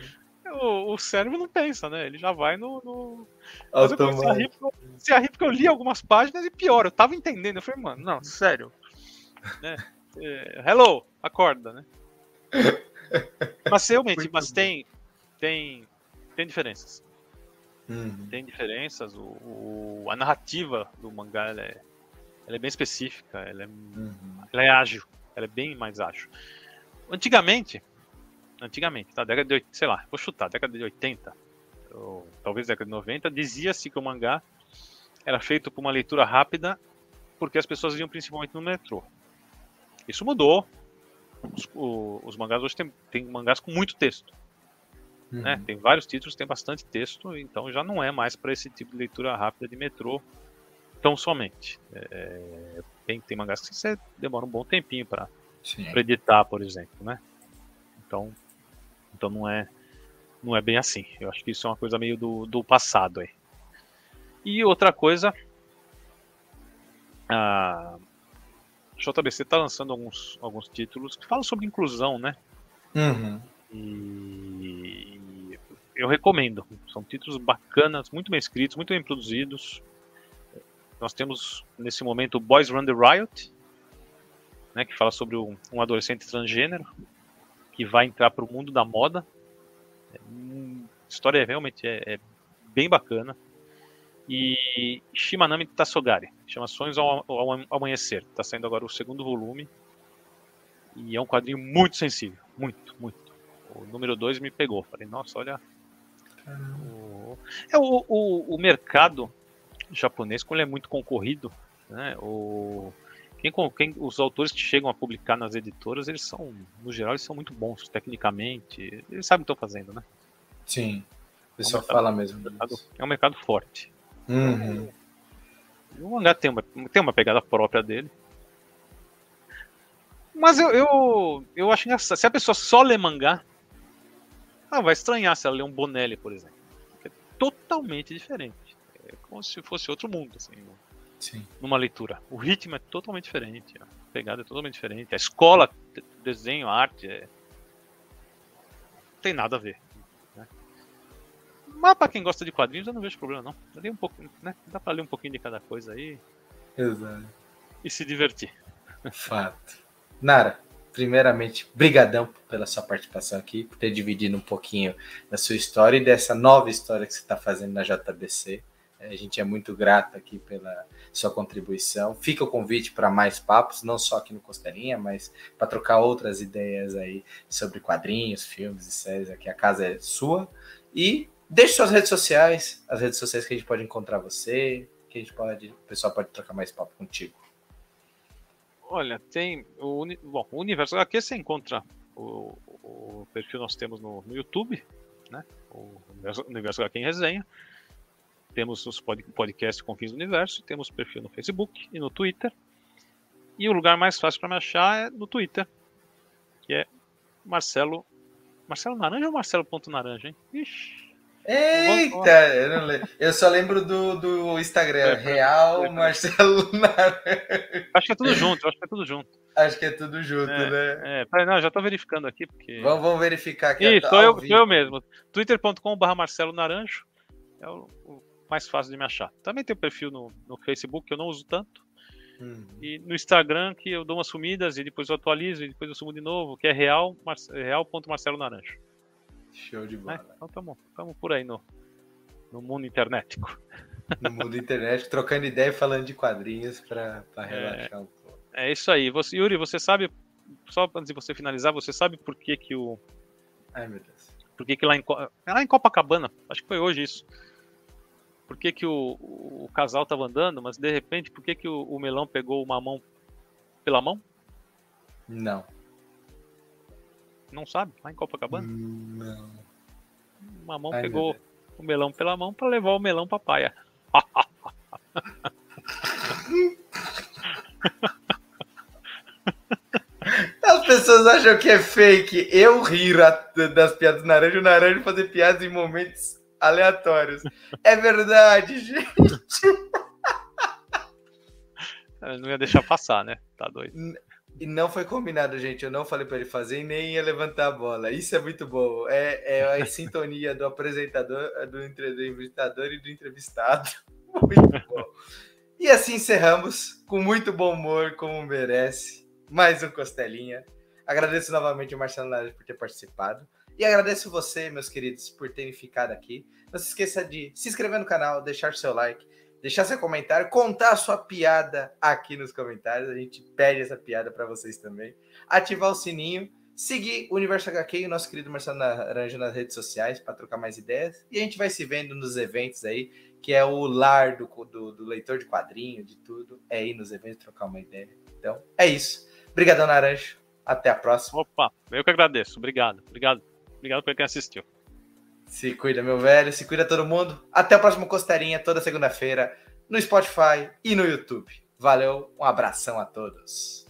o, o, cérebro não pensa, né? Ele já vai no. no... Mas eu comecei a, rir, comecei a rir porque eu li algumas páginas e pior, eu tava entendendo. Eu falei, mano, não, sério. né? É, hello, acorda, né? Mas realmente, Muito mas tem, tem, tem diferenças. Uhum. Tem diferenças. O, o, a narrativa do mangá ela é, ela é bem específica, ela é, uhum. ela é ágil, ela é bem mais ágil. Antigamente, antigamente, tá? Década de, sei lá, vou chutar, década de 80, ou talvez década de 90, dizia-se que o mangá era feito por uma leitura rápida porque as pessoas iam principalmente no metrô. Isso mudou. Os, o, os mangás hoje tem, tem mangás com muito texto. Uhum. Né? Tem vários títulos, tem bastante texto, então já não é mais para esse tipo de leitura rápida de metrô tão somente. É, tem, tem mangás que você demora um bom tempinho para editar, por exemplo, né? Então então não é não é bem assim. Eu acho que isso é uma coisa meio do, do passado aí. E outra coisa, a JBC está lançando alguns, alguns títulos que falam sobre inclusão, né? Uhum. E eu recomendo. São títulos bacanas, muito bem escritos, muito bem produzidos. Nós temos nesse momento Boys Run the Riot, né, que fala sobre um, um adolescente transgênero que vai entrar para o mundo da moda. É, a história realmente é, é, bem bacana. E Shimanami Tassogari, chama Sonhos ao, ao Amanhecer. Está saindo agora o segundo volume. E é um quadrinho muito sensível. Muito, muito. O número 2 me pegou. Falei, nossa, olha. É o, o, o mercado japonês, como ele é muito concorrido, né? O, quem, quem, os autores que chegam a publicar nas editoras, eles são, no geral, eles são muito bons tecnicamente. Eles sabem o que estão fazendo, né? Sim. O pessoal é um mercado, fala mesmo. É um mercado forte. Uhum. O mangá tem uma, tem uma pegada própria dele. Mas eu, eu, eu acho engraçado. Se a pessoa só lê mangá, ela vai estranhar se ela lê um Bonelli, por exemplo. É totalmente diferente. É como se fosse outro mundo, assim, Sim. numa leitura. O ritmo é totalmente diferente, a pegada é totalmente diferente. A escola, desenho, arte, é... não tem nada a ver. Né? Mas para quem gosta de quadrinhos, eu não vejo problema, não. um pouco, né? Dá para ler um pouquinho de cada coisa aí. Exato. E se divertir. Fato. Nara, primeiramente, brigadão pela sua participação aqui, por ter dividido um pouquinho da sua história e dessa nova história que você está fazendo na JBC. A gente é muito grato aqui pela sua contribuição. Fica o convite para mais papos, não só aqui no Costelinha, mas para trocar outras ideias aí sobre quadrinhos, filmes e séries. Aqui a casa é sua. E deixe suas redes sociais, as redes sociais que a gente pode encontrar você, que a gente pode, o pessoal pode trocar mais papo contigo. Olha, tem o, bom, o Universo HQ você encontra o, o perfil nós temos no, no YouTube, né? O Universo, Universo HQ em resenha. Temos os pod, podcasts Confins do Universo, temos perfil no Facebook e no Twitter. E o lugar mais fácil para me achar é no Twitter, que é Marcelo. Marcelo Naranja ou Marcelo Ponto Naranja, hein? Ixi. Eita, eu, eu só lembro do, do Instagram, é, Real é, Marcelo Naranja. Acho que é tudo junto, acho que é tudo junto. Acho que é tudo junto, é, né? É, não, já tô verificando aqui, porque. Vamos, vamos verificar aqui. Isso, sou eu, sou eu mesmo. twitter.com.br Marcelo Naranjo. É o, o, mais fácil de me achar. Também tem o perfil no, no Facebook, que eu não uso tanto. Uhum. E no Instagram, que eu dou umas sumidas e depois eu atualizo e depois eu sumo de novo, que é real, real.marcelo Naranjo. Show de bola. É, então estamos por aí no, no mundo internetico. No mundo internet, trocando ideia e falando de quadrinhos para é, relaxar um pouco. É isso aí. Você, Yuri, você sabe, só antes de você finalizar, você sabe por que que o... Ai, meu Deus. Por que que lá em, lá em Copacabana, acho que foi hoje isso, por que que o, o casal tava andando, mas de repente, por que que o, o melão pegou uma mão pela mão? Não. Não sabe? Lá em Copacabana? Não. Uma mão Ai, pegou o melão pela mão para levar o melão pra paia. As pessoas acham que é fake. Eu rir das piadas do Naranja, o Naranja fazer piadas em momentos aleatórios. É verdade, gente. Eu não ia deixar passar, né? Tá doido. E não foi combinado, gente. Eu não falei para ele fazer e nem ia levantar a bola. Isso é muito bom. É, é a sintonia do apresentador, do entrevistador e do entrevistado. Muito bom. E assim encerramos, com muito bom humor, como merece. Mais um Costelinha. Agradeço novamente ao Marcelo Nares por ter participado. E agradeço você, meus queridos, por terem ficado aqui. Não se esqueça de se inscrever no canal, deixar seu like deixar seu comentário, contar a sua piada aqui nos comentários. A gente pede essa piada para vocês também. Ativar o sininho, seguir o Universo HQ e o nosso querido Marcelo Naranja nas redes sociais para trocar mais ideias. E a gente vai se vendo nos eventos aí, que é o lar do, do, do leitor de quadrinho, de tudo. É ir nos eventos trocar uma ideia. Então, é isso. Obrigadão, Naranja. Até a próxima. Opa, eu que agradeço. Obrigado. Obrigado. Obrigado por quem assistiu. Se cuida, meu velho. Se cuida todo mundo. Até o próximo Costeirinha, toda segunda-feira, no Spotify e no YouTube. Valeu, um abração a todos.